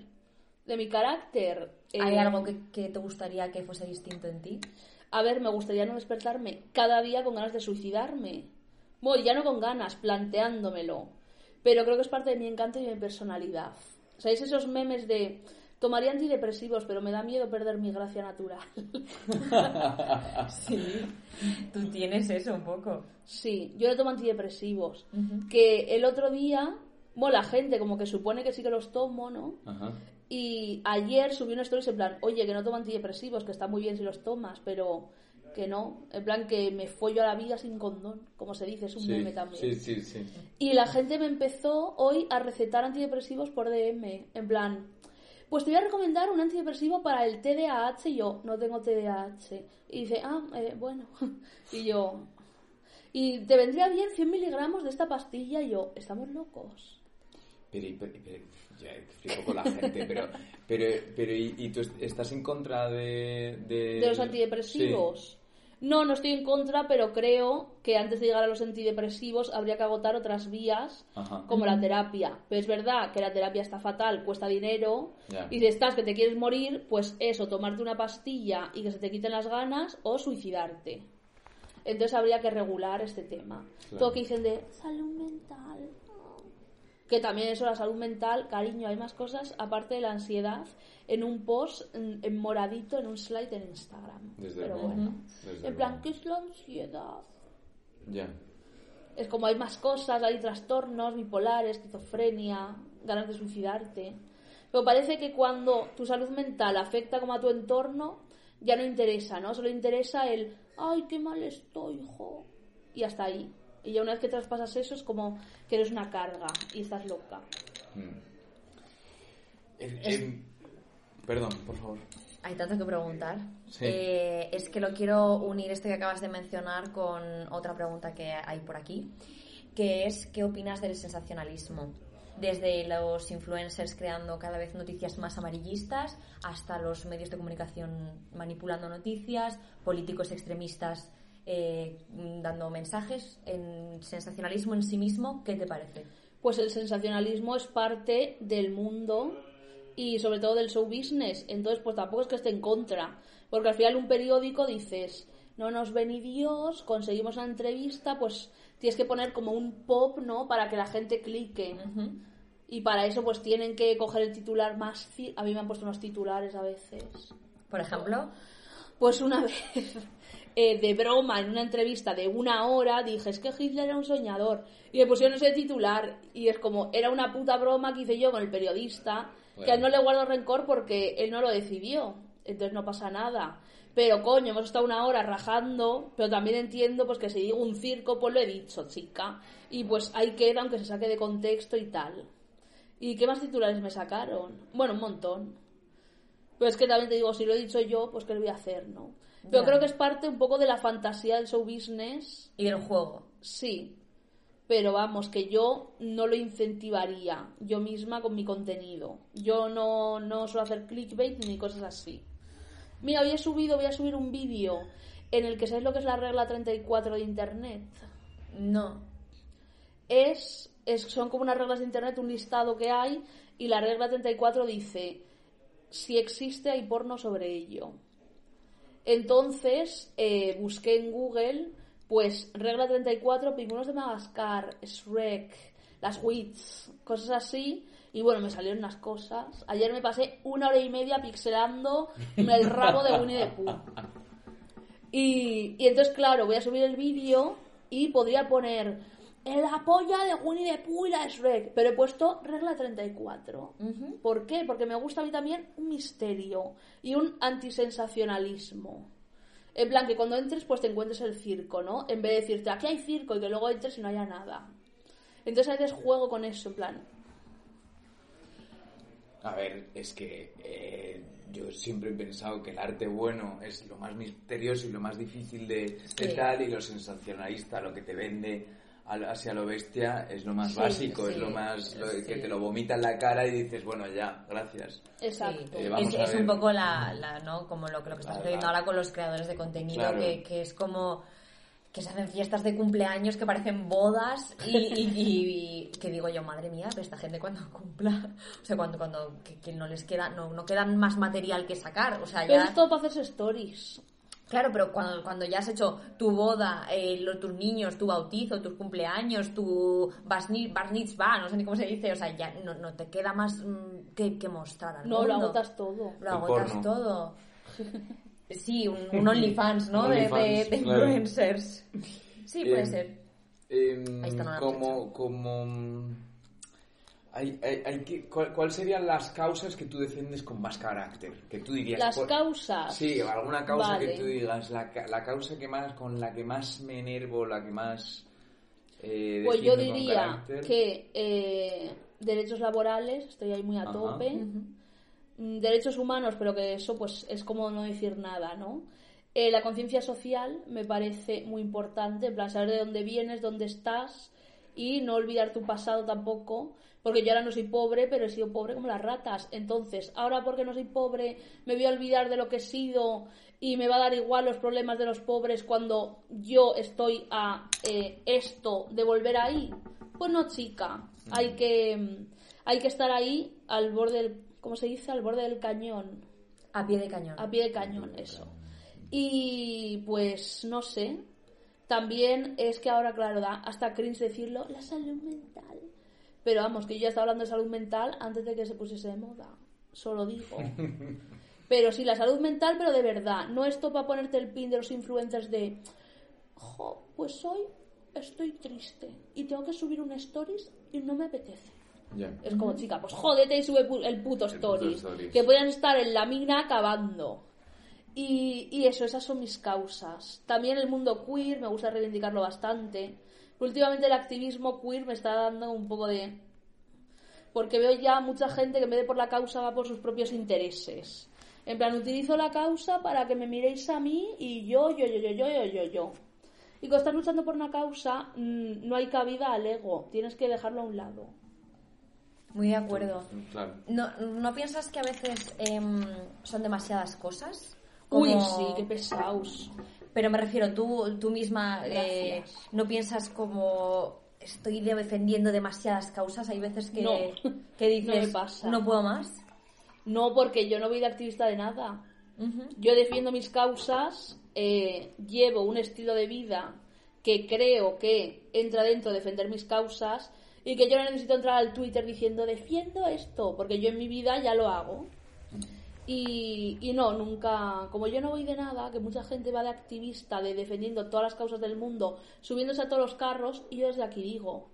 De mi carácter. ¿Hay eh, algo que, que te gustaría que fuese distinto en ti? A ver, me gustaría no despertarme cada día con ganas de suicidarme. Bueno, ya no con ganas, planteándomelo. Pero creo que es parte de mi encanto y de mi personalidad. ¿Sabéis esos memes de tomaría antidepresivos, pero me da miedo perder mi gracia natural? [LAUGHS] Sí, tú tienes eso un poco. sí, yo no tomo antidepresivos. Que el otro día, bueno, la gente como que supone que sí que los tomo, ¿no? Ajá. Y ayer subí una story en plan, oye, que no tomo antidepresivos, que está muy bien si los tomas, pero que no. En plan, que me follo a la vida sin condón, como se dice, es un Sí, meme también. sí, sí, sí. Y la gente me empezó hoy a recetar antidepresivos por DM. En plan, pues te voy a recomendar un antidepresivo para el TDAH. Y yo, no tengo TDAH. Y dice, ah, eh, bueno. [LAUGHS] y yo, y te vendría bien 100 miligramos de esta pastilla. Y yo, estamos locos. Pero, pero, pero- ya flipo con la gente, pero, pero, pero ¿y, y tú estás en contra de... De, de los antidepresivos. No, no estoy en contra, pero creo que antes de llegar a los antidepresivos habría que agotar otras vías, Ajá. como la terapia. Pero es verdad que la terapia está fatal, cuesta dinero, Ya. y si estás que te quieres morir, pues eso, tomarte una pastilla y que se te quiten las ganas o suicidarte. Entonces habría que regular este tema. Claro. Todo que dicen de salud mental. Que también eso, la salud mental, cariño, hay más cosas aparte de la ansiedad en un post en, en moradito, en un slide en Instagram. Desde Pero luego. bueno. Desde En plan. ¿qué es la ansiedad? Ya. Es como hay más cosas, hay trastornos bipolares, esquizofrenia, ganas de suicidarte. Pero parece que cuando tu salud mental afecta como a tu entorno, ya no interesa, ¿no? Solo interesa el, ay, qué mal estoy, hijo. Y hasta ahí. Y ya una vez que traspasas eso es como que eres una carga y estás loca. Eh, eh, perdón, por favor. Hay tanto que preguntar. Sí. Eh, es que lo quiero unir esto que acabas de mencionar con otra pregunta que hay por aquí, que es ¿qué opinas del sensacionalismo? Desde los influencers creando cada vez noticias más amarillistas hasta los medios de comunicación manipulando noticias, políticos extremistas eh, dando mensajes, en sensacionalismo en sí mismo, ¿qué te parece? Pues el sensacionalismo es parte del mundo y sobre todo del show business. Entonces, pues tampoco es que esté en contra. Porque al final un periódico dices, no nos ve ni Dios, conseguimos una entrevista, pues tienes que poner como un pop, ¿no? Para que la gente clique. Y para eso pues tienen que coger el titular más... A mí me han puesto unos titulares a veces. Por ejemplo, Pues una [LAUGHS] vez, eh, de broma, en una entrevista de una hora, dije, es que Hitler era un soñador. Y me pusieron ese titular. Y es como, era una puta broma que hice yo con el periodista, que a él no le guardo rencor porque él no lo decidió. Entonces no pasa nada. Pero coño, hemos estado una hora rajando, pero también entiendo pues que si digo un circo, pues lo he dicho, chica. Y pues ahí queda, aunque se saque de contexto y tal. ¿Y qué más titulares me sacaron? Bueno, un montón. Pero es que también te digo, si lo he dicho yo, pues qué le voy a hacer, ¿no? Pero Ya. creo que es parte un poco de la fantasía del show business, y del juego. sí. Pero vamos, que yo no lo incentivaría yo misma con mi contenido. Yo no, no suelo hacer clickbait ni cosas así. Mira, hoy he subido, voy a subir un vídeo en el que sabes lo que es la regla 34 de internet. No. es, es- son como unas reglas de internet, un listado que hay, y la regla 34 dice, si existe hay porno sobre ello. Entonces, eh, busqué en Google, pues, regla 34, pingüinos de Madagascar, Shrek, las Wits, cosas así, y bueno, me salieron unas cosas. Ayer me pasé una hora y media pixelando el rabo de Winnie the Pooh. Y, y entonces, claro, voy a subir el vídeo y podría poner la polla de Winnie the Pooh y la de Shrek, pero he puesto regla 34. ¿Por qué? Porque me gusta a mí también un misterio y un antisensacionalismo. En plan, que cuando entres, pues te encuentres el circo, ¿no? En vez de decirte, aquí hay circo y que luego entres y no haya nada. Entonces a veces juego con eso, en plan, A ver, es que eh, yo siempre he pensado que el arte bueno es lo más misterioso y lo más difícil de, de Sí. tal, y lo sensacionalista, lo que te vende hacia lo bestia, es lo más Sí, básico, sí, es lo más lo sí. que te lo vomita en la cara y dices, bueno, ya, gracias. exacto. Eh, es, un poco la, la, ¿no? como lo, que- lo que está Claro, sucediendo ahora con los creadores de contenido, Claro. que, que es como que se hacen fiestas de cumpleaños que parecen bodas y, y- y- y que digo yo, madre mía, pero esta gente cuando cumpla, o sea, cuando, cuando que, que no les queda, no, no quedan más material que sacar, o sea, Pero es todo para hacerse stories. Claro, pero cuando, cuando ya has hecho tu boda, eh, lo- tus niños, tu bautizo, tus cumpleaños, tu bar mitzvah, no sé ni cómo se dice, o sea, ya no, no te queda más mm, que, que mostrar al No, lo agotas todo. Lo El agotas porno. todo. Sí, un, un OnlyFans, ¿no? [LAUGHS] De, de, OnlyFans, de claro. influencers. Sí, puede Eh, ser. Em, Ahí está, como, como hay, hay- hay que- ¿cuál, cuál serían las causas que tú defiendes con más carácter? Que tú dirías. Las por- causas. Sí, alguna causa Vale. que tú digas, la, ca- la causa que más, con la que más me enervo, la que más. eh, Pues yo diría que eh, derechos laborales, estoy ahí muy a Ajá. tope. Mm, Derechos humanos, pero que eso pues es como no decir nada, ¿no? Eh, la conciencia social me parece muy importante, en plan saber de dónde vienes, dónde estás y no olvidar tu pasado tampoco, porque yo ahora no soy pobre, pero he sido pobre como las ratas. Entonces, ahora porque no soy pobre, me voy a olvidar de lo que he sido y me va a dar igual los problemas de los pobres cuando yo estoy a eh, esto de volver ahí. Pues no, chica, hay que mm, hay que estar ahí al borde del, ¿cómo se dice? Al borde del cañón. A pie de cañón. A pie de cañón, eso. Y pues no sé. También es que ahora, claro, da hasta cringe decirlo, la salud mental. Pero vamos, que yo ya estaba hablando de salud mental antes de que se pusiese de moda. Solo digo. [LAUGHS] Pero sí, la salud mental, pero de verdad. No esto para ponerte el pin de los influencers de, jo, pues hoy estoy triste y tengo que subir un stories y no me apetece. Ya. Es como, chica, pues jódete y sube el puto stories. stories. Que podían estar en la mina acabando. Y, y eso, esas son mis causas. También el mundo queer, me gusta reivindicarlo bastante. Últimamente el activismo queer me está dando un poco de... Porque veo ya mucha gente que en vez de por la causa va por sus propios intereses. En plan, utilizo la causa para que me miréis a mí y yo, yo, yo, yo, yo, yo, yo, yo. Y cuando estás luchando por una causa, mm, no hay cabida al ego. Tienes que dejarlo a un lado. Muy de acuerdo. Claro. ¿No, ¿no piensas que a veces em, son demasiadas cosas? Uy, Como- sí, qué pesados. Pero me refiero, tú, tú misma eh, no piensas como estoy defendiendo demasiadas causas. Hay veces que, No. [LAUGHS] que dices, No me pasa. "No puedo más. No, porque yo no voy de activista de nada. Yo defiendo mis causas, eh, llevo un estilo de vida que creo que entra dentro de defender mis causas y que yo no necesito entrar al Twitter diciendo defiendo esto, porque yo en mi vida ya lo hago. Y, y no, nunca, como yo no voy de nada, que mucha gente va de activista, de defendiendo todas las causas del mundo, subiéndose a todos los carros, y yo desde aquí digo,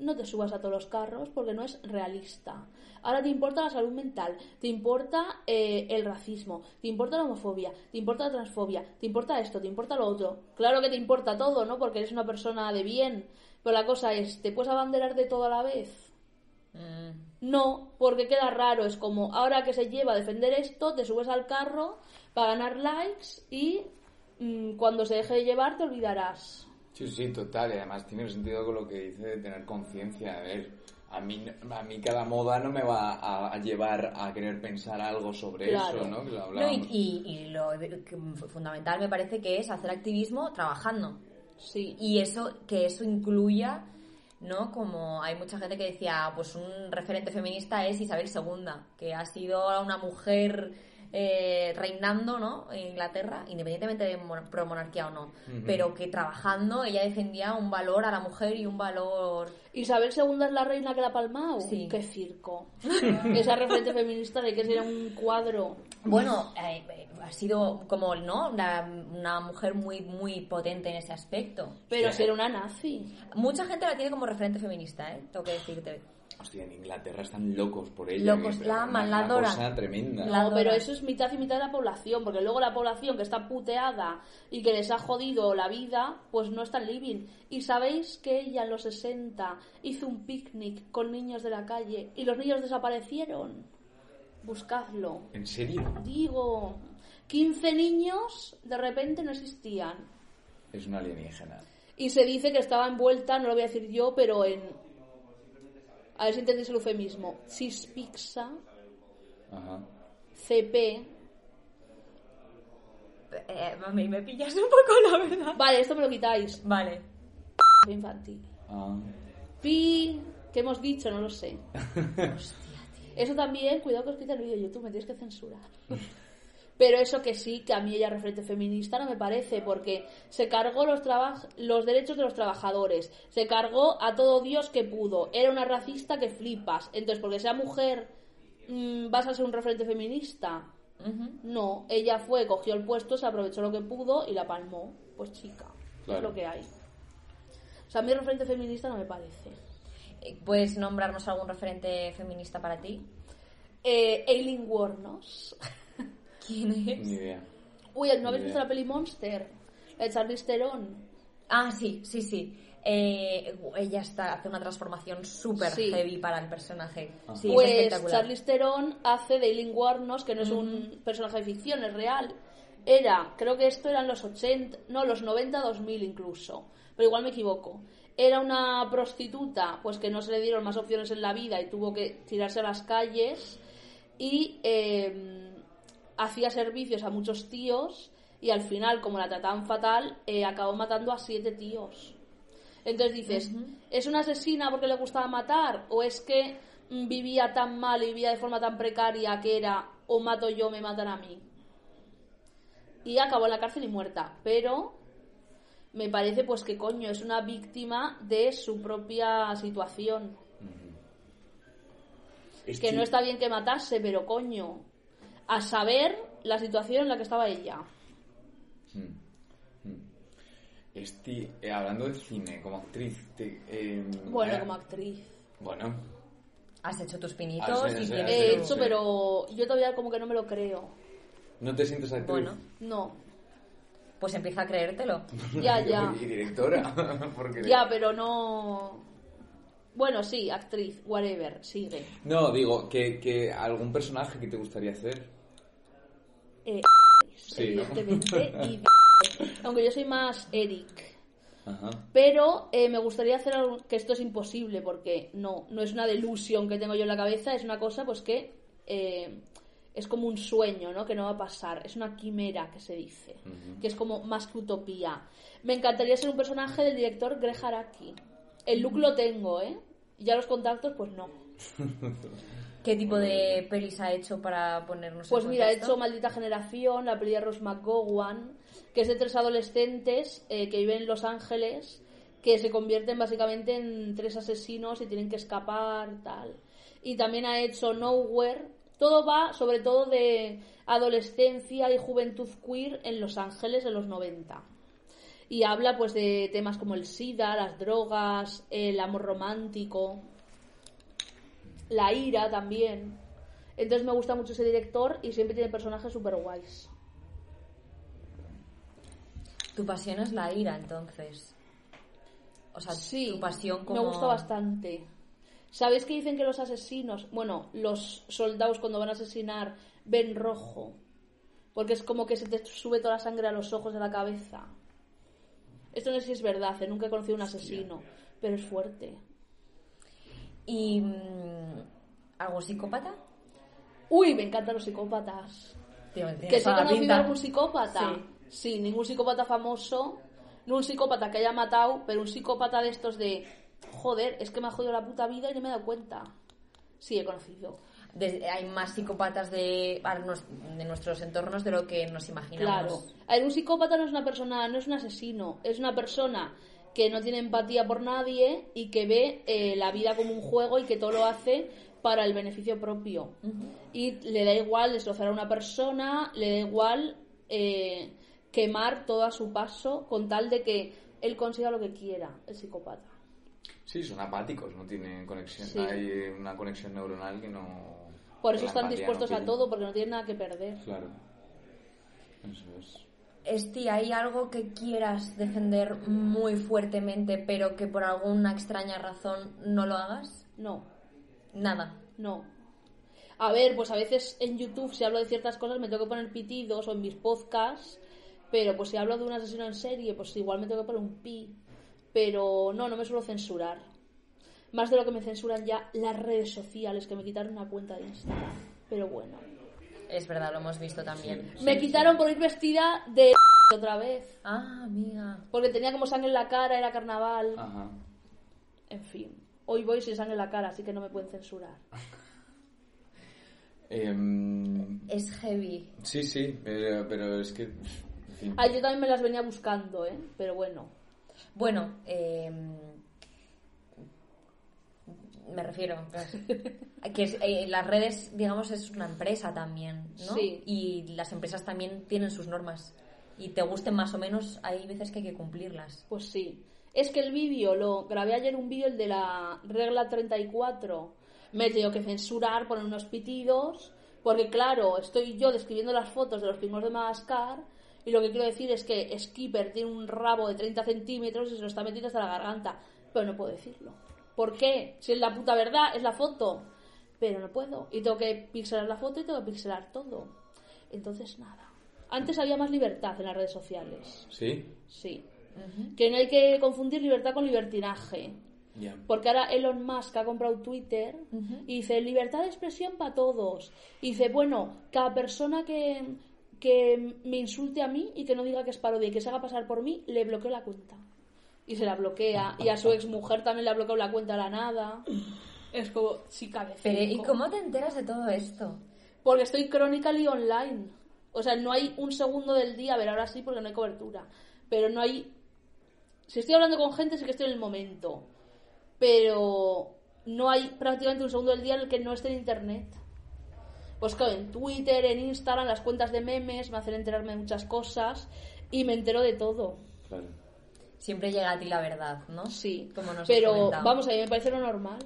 no te subas a todos los carros porque no es realista. Ahora te importa la salud mental, te importa eh, el racismo, te importa la homofobia, te importa la transfobia, te importa esto, te importa lo otro. Claro que te importa todo, ¿no? Porque eres una persona de bien. Pero la cosa es, ¿te puedes abanderar de todo a la vez? No, porque queda raro. Es como, ahora que se lleva a defender esto, te subes al carro para ganar likes y mm, cuando se deje de llevar te olvidarás. Sí, sí, total. Y además tiene sentido con lo que dice de tener conciencia. A ver, a mí, a mí cada moda no me va a, a llevar a querer pensar algo sobre Claro. eso, ¿no? Que lo No, hablábamos. y, y- y lo fundamental me parece que es hacer activismo trabajando. Sí. Y eso, que eso incluya, ¿no? Como hay mucha gente que decía, pues un referente feminista es Isabel II, que ha sido una mujer eh, reinando, ¿no? En Inglaterra, independientemente de mon- pro monarquía o no, pero que trabajando ella defendía un valor a la mujer y un valor Isabel II es la reina que la ha palmado. Sí. Qué circo. [LAUGHS] Esa referente feminista de que era un cuadro. Bueno, eh, eh, ha sido como, ¿no? Una, una mujer muy, muy potente en ese aspecto. Pero Sí. si era una nazi. Mucha gente la tiene como referente feminista, ¿eh? Tengo que decirte. Hostia, en Inglaterra están locos por ella. Locos, la aman, la adoran. cosa tremenda. La No, pero eso es mitad y mitad de la población, porque luego la población que está puteada y que les ha jodido la vida, pues no están living. Y sabéis que ella en los 60 hizo un picnic con niños de la calle y los niños desaparecieron. Buscadlo. ¿En serio? Digo, 15 niños de repente no existían. Es una alienígena. Y se dice que estaba envuelta, no lo voy a decir yo, pero en... A ver si entendéis el eufemismo. Cispixa, Ajá. CP... Eh, a mí me pillas un poco, la verdad. Vale, esto me lo quitáis. Vale. Infantil. Ah. Pi... ¿Qué hemos dicho? No lo sé. [LAUGHS] Eso también, cuidado que os quita el vídeo de YouTube, me tienes que censurar. [LAUGHS] Pero eso que sí, que a mí ella referente feminista no me parece, porque se cargó los, los derechos de los trabajadores, se cargó a todo Dios que pudo, era una racista que flipas. Entonces, porque sea mujer, mm, ¿vas a ser un referente feminista? No, ella fue, cogió el puesto, se aprovechó lo que pudo y la palmó. Pues chica, Claro. es lo que hay. O sea, a mí referente feminista no me parece. Eh, ¿Puedes nombrarnos algún referente feminista para ti? Eh, Aileen Wuornos. [LAUGHS] ¿Quién es? Ni idea. Uy, ¿no habéis visto la peli Monster? La de Charlize Theron. Ah, sí, sí, sí. Eh, ella está, hace una transformación súper Sí. heavy para el personaje. Sí, es pues espectacular. Charlize Theron hace de Aileen Wuornos, que no es un personaje de ficción, es real. Era, creo que esto eran los 80, no, los 90, 2000 incluso, pero igual me equivoco. Era una prostituta, pues que no se le dieron más opciones en la vida y tuvo que tirarse a las calles y eh, hacía servicios a muchos tíos y al final, como la trataban fatal, eh, acabó matando a siete tíos. Entonces dices, ¿es una asesina porque le gustaba matar? ¿O es que mm, vivía tan mal y vivía de forma tan precaria que era o mato yo, me matan a mí? Y acabó en la cárcel y muerta. Pero me parece pues que coño, es una víctima de su propia situación. Es Que no está bien que matase, pero coño, a saber la situación en la que estaba ella. Esti- eh, hablando de cine, como actriz. te- eh, Bueno, eh, como actriz. Bueno, Has hecho tus pinitos sí, y He hecho, sí. pero yo todavía como que no me lo creo. ¿no te sientes actriz? Bueno, No. pues empieza a creértelo. [LAUGHS] Ya, ya. [LAUGHS] Y directora. [LAUGHS] Porque... Ya, pero no. Bueno, sí, actriz, whatever, sigue. No, digo, que, que algún personaje que te gustaría hacer. Eh, Sí, ¿no? evidentemente. [LAUGHS] y- Aunque yo soy más Eric. Ajá. Pero eh, me gustaría hacer algo que esto es imposible porque no, no es una delusión que tengo yo en la cabeza, es una cosa pues que eh, es como un sueño, ¿no? Que no va a pasar, es una quimera que se dice, que es como más que utopía. Me encantaría ser un personaje del director Greg Araki. El look lo tengo, ¿eh? Y ya los contactos, pues no. [LAUGHS] ¿Qué tipo de pelis ha hecho para ponernos en Pues mira, contexto? hecho Maldita Generación, la peli de Ross McGowan, que es de tres adolescentes eh, que viven en Los Ángeles, que se convierten básicamente en tres asesinos y tienen que escapar, tal. Y también ha hecho Nowhere. Todo va sobre todo de adolescencia y juventud queer en Los Ángeles en los 90. Y habla pues de temas como el SIDA, las drogas, el amor romántico, la ira también. Entonces me gusta mucho ese director y siempre tiene personajes super guays. Tu pasión es la ira, entonces. O sea, Sí, tu pasión como... me gusta bastante. ¿Sabéis que dicen que los asesinos, bueno, los soldados cuando van a asesinar ven rojo? Porque es como que se te sube toda la sangre a los ojos de la cabeza. Esto no sé si es verdad, ¿eh? nunca he conocido un asesino, pero es fuerte. ¿Y mm, algo psicópata? Uy, me encantan los psicópatas. Tío, ¿Que se ha conocido algún psicópata? Sí. Sí, ningún psicópata famoso, no un psicópata que haya matado, pero un psicópata de estos de, joder, es que me ha jodido la puta vida y no me he dado cuenta. Sí, he conocido. De- hay más psicópatas de, de nuestros entornos de lo que nos imaginamos. Claro. A ver, un psicópata no es una persona, no es un asesino, es una persona que no tiene empatía por nadie y que ve eh, la vida como un juego y que todo lo hace para el beneficio propio. Y le da igual destrozar a una persona, le da igual eh, quemar todo a su paso con tal de que él consiga lo que quiera, el psicópata. Sí, son apáticos, no tienen conexión. Sí. Hay una conexión neuronal que no. Por eso están dispuestos no a todo, porque no tienen nada que perder. Claro. Eso es. Esti, ¿hay algo que quieras defender muy fuertemente, pero que por alguna extraña razón no lo hagas? No, Nada. No. A ver, pues a veces en YouTube si hablo de ciertas cosas me tengo que poner pitidos o en mis podcasts, pero pues si hablo de un asesino en serie, pues igual me tengo que poner un pi. Pero no, no me suelo censurar. Más de lo que me censuran ya las redes sociales, que me quitaron una cuenta de Instagram. Pero bueno. Es verdad, lo hemos visto también. me quitaron por ir vestida de [LAUGHS] otra vez. Ah, amiga. Porque tenía como sangre en la cara, era carnaval. Ajá. En fin. Hoy voy sin sangre en la cara, así que no me pueden censurar. [LAUGHS] Em, Es heavy. sí, sí, pero, pero es que... en fin. Ah, yo también me las venía buscando, ¿eh? Pero bueno. Bueno, eh, me refiero pues, que es- eh, las redes, digamos, es una empresa también, ¿no? Sí. Y las empresas también tienen sus normas. Y te gusten más o menos, hay veces que hay que cumplirlas. Pues sí. Es que el vídeo, lo grabé ayer un vídeo, el de la regla 34. Me he tenido que censurar, poner unos pitidos, porque claro, estoy yo describiendo las fotos de los pingüinos de Madagascar y lo que quiero decir es que Skipper tiene un rabo de 30 centímetros y se lo está metiendo hasta la garganta. Pero no puedo decirlo. ¿Por qué? Si es la puta verdad, es la foto. Pero no puedo. Y tengo que pixelar la foto y tengo que pixelar todo. Entonces, nada. Antes había más libertad en las redes sociales. ¿Sí? Sí. Que no hay que confundir libertad con libertinaje. Ya. Porque ahora Elon Musk ha comprado Twitter y dice libertad de expresión para todos. Y dice, bueno, cada persona que, que me insulte a mí y que no diga que es parodia y que se haga pasar por mí, le bloqueo la cuenta. Y se la bloquea. Y a su [LAUGHS] exmujer también le ha bloqueado la cuenta a la nada. Es como, chica de Pero, ¿y cómo te enteras de todo esto? Porque estoy chronically online. O sea, no hay un segundo del día, a ver, ahora sí porque no hay cobertura. Pero no hay... Si estoy hablando con gente, sí que estoy en el momento. Pero no hay prácticamente un segundo del día en el que no esté en internet. Pues claro, en Twitter, en Instagram, las cuentas de memes me hacen enterarme de muchas cosas y me entero de todo. Claro. Siempre llega a ti la verdad, ¿no? Sí, Como nos pero vamos, a mí me parece lo normal.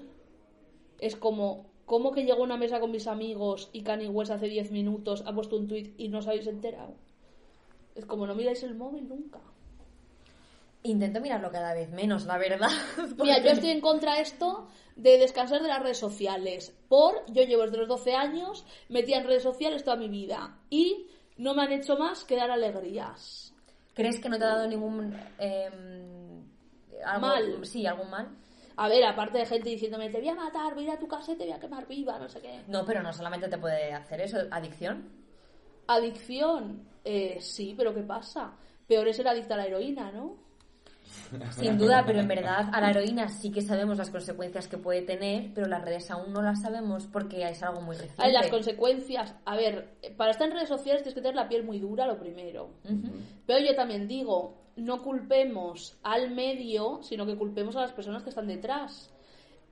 Es como, ¿cómo que llego a una mesa con mis amigos y Kanye West hace 10 minutos ha puesto un tweet y no os habéis enterado? Es como no miráis el móvil nunca. Intento mirarlo cada vez menos, la verdad. [LAUGHS] Mira, yo estoy en contra de esto de descansar de las redes sociales. Por, yo llevo desde los 12 años metida en redes sociales toda mi vida y no me han hecho más que dar alegrías. ¿Crees que no te ha dado ningún... algo- Mal. Sí, algún mal. A ver, aparte de gente diciéndome, te voy a matar, voy a ir a tu casa y te voy a quemar viva, no sé qué. No, pero no solamente te puede hacer eso, adicción. Adicción, eh, sí, pero ¿qué pasa? Peor es ser adicta a la heroína, ¿no? Sin [LAUGHS] duda, pero en verdad a la heroína sí que sabemos las consecuencias que puede tener, pero las redes aún no las sabemos porque es algo muy reciente. Hay las consecuencias. A ver, para estar en redes sociales tienes que tener la piel muy dura, lo primero. Pero yo también digo, no culpemos al medio, sino que culpemos a las personas que están detrás.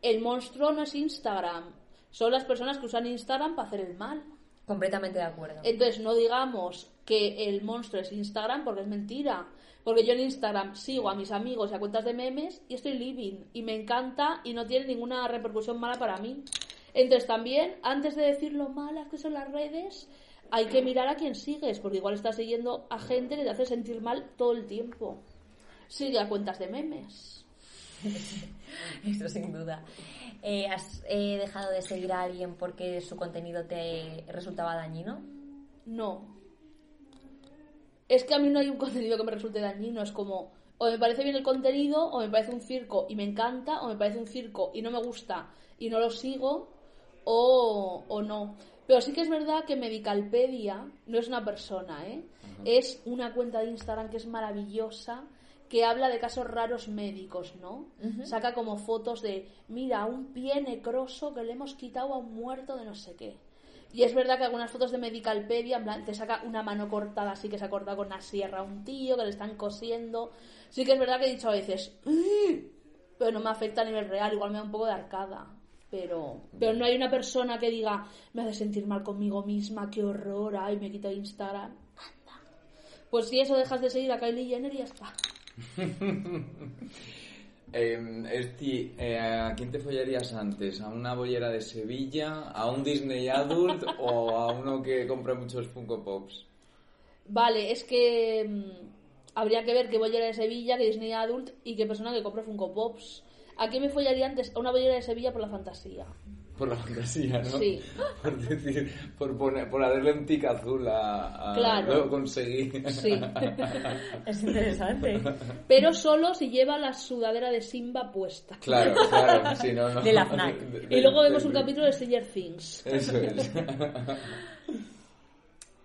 El monstruo no es Instagram, son las personas que usan Instagram para hacer el mal. Completamente de acuerdo. Entonces no digamos que el monstruo es Instagram porque es mentira. Porque yo en Instagram sigo a mis amigos y a cuentas de memes y estoy living y me encanta y no tiene ninguna repercusión mala para mí. Entonces también, antes de decir lo malas que son las redes, hay que mirar a quién sigues, porque igual estás siguiendo a gente que te hace sentir mal todo el tiempo. Sigue a cuentas de memes. [LAUGHS] Eso sin duda. Eh, ¿Has eh, dejado de seguir a alguien porque su contenido te resultaba dañino? No. Es que a mí no hay un [LAUGHS] contenido que me resulte dañino. Es como, o me parece bien el contenido, o me parece un circo y me encanta, o me parece un circo y no me gusta y no lo sigo, o, o no. Pero sí que es verdad que Medicalpedia no es una persona, ¿eh? Es una cuenta de Instagram que es maravillosa, que habla de casos raros médicos, ¿no? Saca como fotos de, mira, un pie necroso que le hemos quitado a un muerto de no sé qué. Y es verdad que algunas fotos de Medicalpedia, en te saca una mano cortada así que se ha cortado con una sierra a un tío, que le están cosiendo. Sí que es verdad que he dicho a veces, "Ugh", pero no me afecta a nivel real, igual me da un poco de arcada. Pero, pero no hay una persona que diga, me hace sentir mal conmigo misma, qué horror, ay, me quito Instagram. Anda. Pues si eso dejas de seguir a Kylie Jenner y ya está. [LAUGHS] Eh, Esti, eh, ¿a quién te follarías antes? ¿A una bollera de Sevilla? ¿A un Disney Adult? ¿O a uno que compra muchos Funko Pops? Vale, es que mm, habría que ver qué bollera de Sevilla, qué Disney Adult y qué persona que compra Funko Pops. ¿A quién me follaría antes? A una bollera de Sevilla por la fantasía. Por la fantasía, ¿no? Sí. Por decir, por, poner, por hacerle un tic azul a, a Claro. lo conseguí. Sí. [LAUGHS] Es interesante. Pero solo si lleva la sudadera de Simba puesta. Claro, claro, sí, no, no. De la FNAC. De- Y luego de- vemos un de- capítulo de Stranger Things. Eso es. [LAUGHS]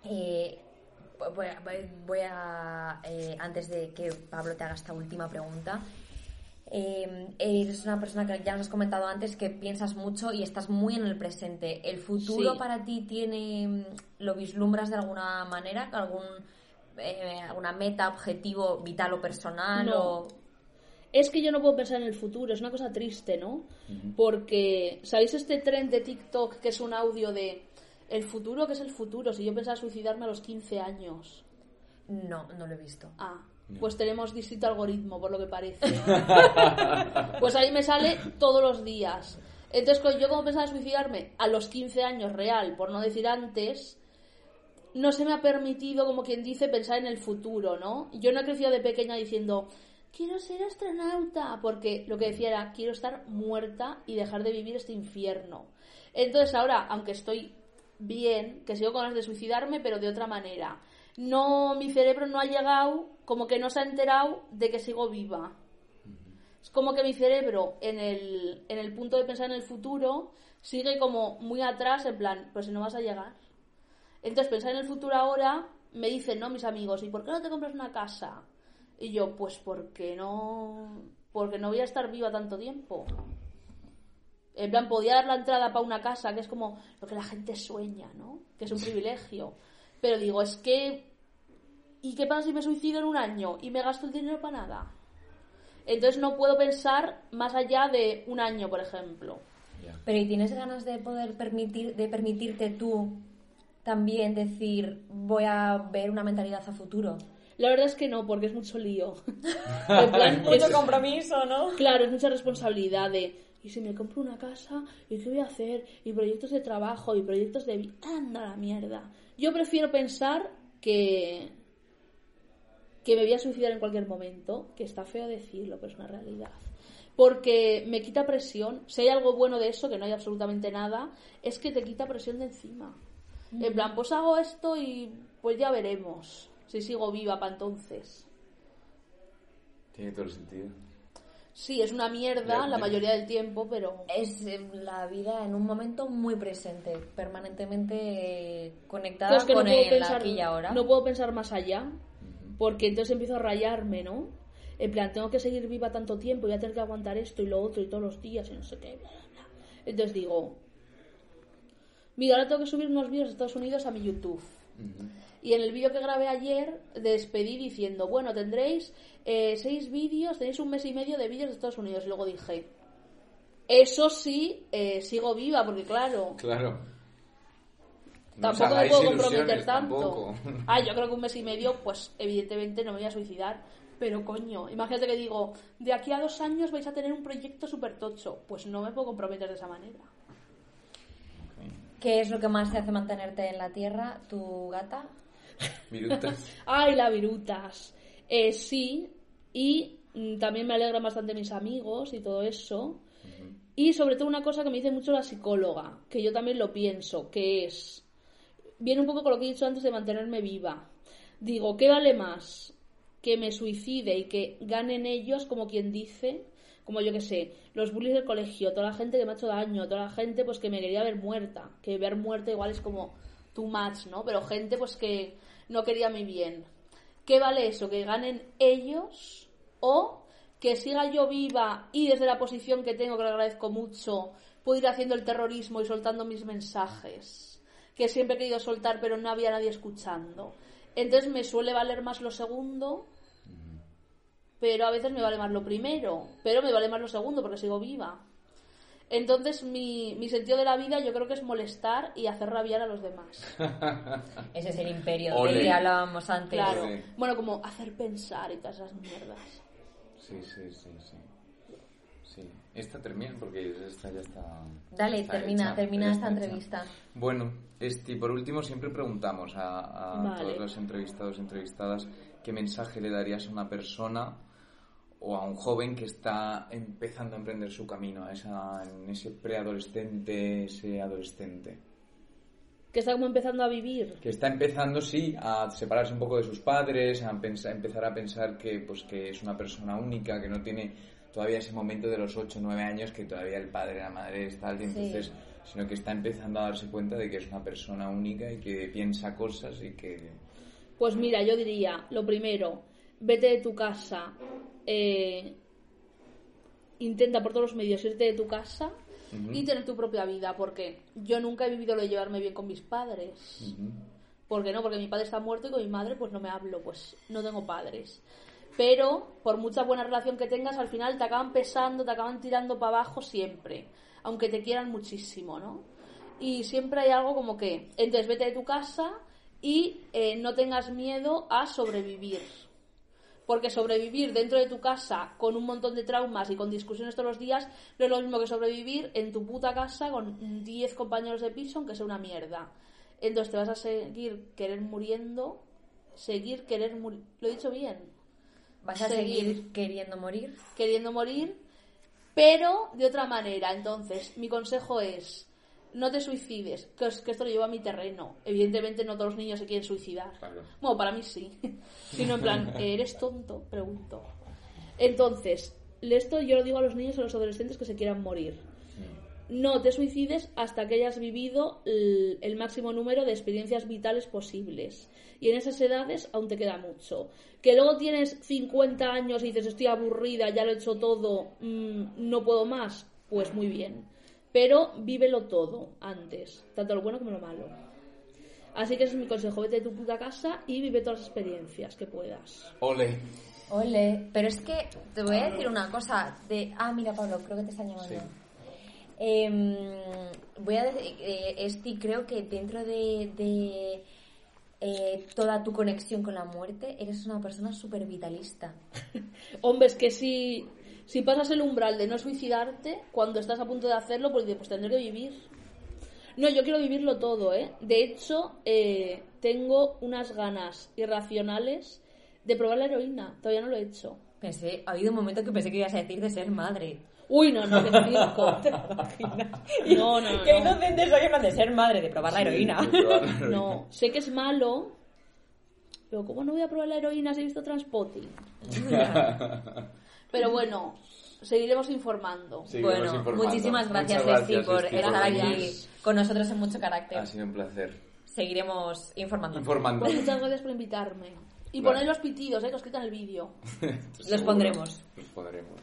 Eh, voy a, voy a, eh, antes de que Pablo te haga esta última pregunta, eh, eres una persona que ya nos has comentado antes que piensas mucho y estás muy en el presente. ¿El futuro Sí. para ti tiene, mm, lo vislumbras de alguna manera? ¿Algún, eh, ¿Alguna meta, objetivo vital o personal? No. O... Es que yo no puedo pensar en el futuro, es una cosa triste, ¿no? Porque, ¿sabéis este tren de TikTok que es un audio de el futuro? ¿Qué es el futuro? Si yo pensaba suicidarme a los 15 años. No, no lo he visto. Ah, pues tenemos distinto algoritmo, por lo que parece. [LAUGHS] pues ahí me sale todos los días. Entonces, yo como pensaba suicidarme a los 15 años real, por no decir antes, no se me ha permitido, como quien dice, pensar en el futuro, ¿no? Yo no he crecido de pequeña diciendo, quiero ser astronauta, porque lo que decía era, quiero estar muerta y dejar de vivir este infierno. Entonces ahora, aunque estoy bien, que sigo con ganas de suicidarme, pero de otra manera. No, mi cerebro no ha llegado, como que no se ha enterado de que sigo viva. Es como que mi cerebro, en el, en el punto de pensar en el futuro, sigue como muy atrás, en plan, pues si no vas a llegar. Entonces, pensar en el futuro ahora, me dicen, no, mis amigos, ¿y por qué no te compras una casa? Y yo, pues porque no, porque no voy a estar viva tanto tiempo. En plan, podía dar la entrada para una casa, que es como lo que la gente sueña, ¿no? Que es un [LAUGHS] privilegio. Pero digo, es que... ¿Y qué pasa si me suicido en un año y me gasto el dinero para nada? Entonces no puedo pensar más allá de un año, por ejemplo. Pero ¿y tienes ganas de poder permitir, de permitirte tú también decir voy a ver una mentalidad a futuro? La verdad es que no, porque es mucho lío. [LAUGHS] [LAUGHS] Es- compromiso, ¿no? Claro, es mucha responsabilidad de, ¿y si me compro una casa? ¿Y qué voy a hacer? ¿Y proyectos de trabajo? ¿Y proyectos de vida? ¡Anda la mierda! Yo prefiero pensar que, que me voy a suicidar en cualquier momento, que está feo decirlo, pero es una realidad. Porque me quita presión. Si hay algo bueno de eso, que no hay absolutamente nada, es que te quita presión de encima. En plan, pues hago esto y pues ya veremos si sigo viva para entonces. Tiene todo el sentido. Sí, es una mierda Ya, la mayoría del tiempo, pero Es eh, la vida en un momento muy presente, permanentemente conectada es que no con puedo el pensar aquí y ahora. no puedo pensar más allá, porque entonces empiezo a rayarme, ¿no? En plan, tengo que seguir viva tanto tiempo, voy a tener que aguantar esto y lo otro y todos los días y no sé qué, bla, bla, bla. Entonces digo, mira, ahora tengo que subir unos vídeos de Estados Unidos a mi YouTube. Y en el vídeo que grabé ayer despedí diciendo, bueno, tendréis eh, seis vídeos, tenéis un mes y medio de vídeos de Estados Unidos. Y luego dije, eso sí, eh, sigo viva, porque claro, Claro. Tampoco me puedo comprometer tanto. tampoco. Ah, yo creo que un mes y medio, pues evidentemente no me voy a suicidar. Pero coño, imagínate que digo, de aquí a dos años vais a tener un proyecto súper tocho. Pues no me puedo comprometer de esa manera. ¿Qué es lo que más te hace mantenerte en la tierra, tu gata? Virutas. [LAUGHS] Ay, la virutas. Eh, sí, y mm, también me alegran bastante mis amigos y todo eso. Y sobre todo una cosa que me dice mucho la psicóloga, que yo también lo pienso, que es, viene un poco con lo que he dicho antes de mantenerme viva. Digo, ¿qué vale más? Que me suicide y que ganen ellos, como quien dice, como yo que sé, los bullies del colegio, toda la gente que me ha hecho daño, toda la gente pues que me quería ver muerta, que ver muerta igual es como too much, ¿no? Pero gente pues que no quería mi bien. ¿Qué vale eso? ¿Que ganen ellos o que siga yo viva y desde la posición que tengo, que lo agradezco mucho, puedo ir haciendo el terrorismo y soltando mis mensajes? Que siempre he querido soltar pero no había nadie escuchando. Entonces me suele valer más lo segundo, pero a veces me vale más lo primero, pero me vale más lo segundo porque sigo viva. Entonces mi, mi sentido de la vida yo creo que es molestar y hacer rabiar a los demás. [LAUGHS] Ese es el imperio del que hablábamos antes. Claro. Bueno, como hacer pensar y todas esas mierdas. Sí, sí, sí, sí. Sí. Esta termina porque esta ya está. Dale, está termina, hecha, termina esta hecha. entrevista. Bueno, este, y por último siempre preguntamos a, a Vale. todos los entrevistados y entrevistadas qué mensaje le darías a una persona o a un joven que está empezando a emprender su camino, a esa, en ese preadolescente, ese adolescente. Que está como empezando a vivir. Que está empezando, sí, a separarse un poco de sus padres, a pensa- empezar a pensar que, pues, que es una persona única, que no tiene todavía ese momento de los 8 o 9 años que todavía el padre, la madre está al entonces, sino que está empezando a darse cuenta de que es una persona única y que piensa cosas y que... Pues mira, yo diría, lo primero, vete de tu casa, eh, intenta por todos los medios irte de tu casa y tener tu propia vida, porque yo nunca he vivido lo de llevarme bien con mis padres. ¿Por qué no? Porque mi padre está muerto y con mi madre pues no me hablo, pues no tengo padres. Pero por mucha buena relación que tengas, al final te acaban pesando, te acaban tirando para abajo siempre, aunque te quieran muchísimo, ¿no? Y siempre hay algo como que, entonces vete de tu casa y eh, no tengas miedo a sobrevivir. Porque sobrevivir dentro de tu casa con un montón de traumas y con discusiones todos los días no es lo mismo que sobrevivir en tu puta casa con 10 compañeros de piso, aunque sea una mierda. Entonces te vas a seguir querer muriendo, seguir querer morir. ¿Lo he dicho bien? ¿Vas a seguir queriendo morir? Queriendo morir, pero de otra manera. Entonces, mi consejo es, no te suicides, que, es- que esto lo lleva a mi terreno. Evidentemente no todos los niños se quieren suicidar. Claro. Bueno, para mí sí. [LAUGHS] Sino en plan, ¿eres tonto? Pregunto. Entonces, esto yo lo digo a los niños y a los adolescentes que se quieran morir. No te suicides hasta que hayas vivido el, el máximo número de experiencias vitales posibles. Y en esas edades aún te queda mucho. Que luego tienes 50 años y dices estoy aburrida, ya lo he hecho todo, mm, no puedo más, pues muy bien. Pero vívelo todo antes, tanto lo bueno como lo malo. Así que ese es mi consejo, vete de tu puta casa y vive todas las experiencias que puedas. Ole. Ole, pero es que te voy a decir una cosa de... Ah, mira, Pablo, creo que te están llamando. Sí. Em, voy a decir, eh, Esti, creo que dentro de, de, eh, toda tu conexión con la muerte, eres una persona súper vitalista. [LAUGHS] Hombre, es que si, si pasas el umbral de no suicidarte, cuando estás a punto de hacerlo, pues, pues tendré que vivir. No, yo quiero vivirlo todo, ¿eh? De hecho, eh, tengo unas ganas irracionales de probar la heroína. Todavía no lo he hecho. Pensé, ha habido un momento que pensé que ibas a decir de ser madre. Uy, no, no, qué circo. [LAUGHS] No, no, Qué no. inocente soy en de ser madre, de probar la heroína. [LAUGHS] No, sé que es malo, pero ¿cómo no voy a probar la heroína si he visto Transpotting? [LAUGHS] Pero bueno, seguiremos informando. Seguiremos bueno, informando. muchísimas gracias, Muchas Esti, gracias, por estar aquí venir. con nosotros en mucho carácter. Ha sido un placer. Seguiremos informando. Informando. Pues muchas gracias por invitarme. Y Vale. poner los pitidos, ¿eh? Que os quitan el vídeo. Los pondremos. Los pondremos.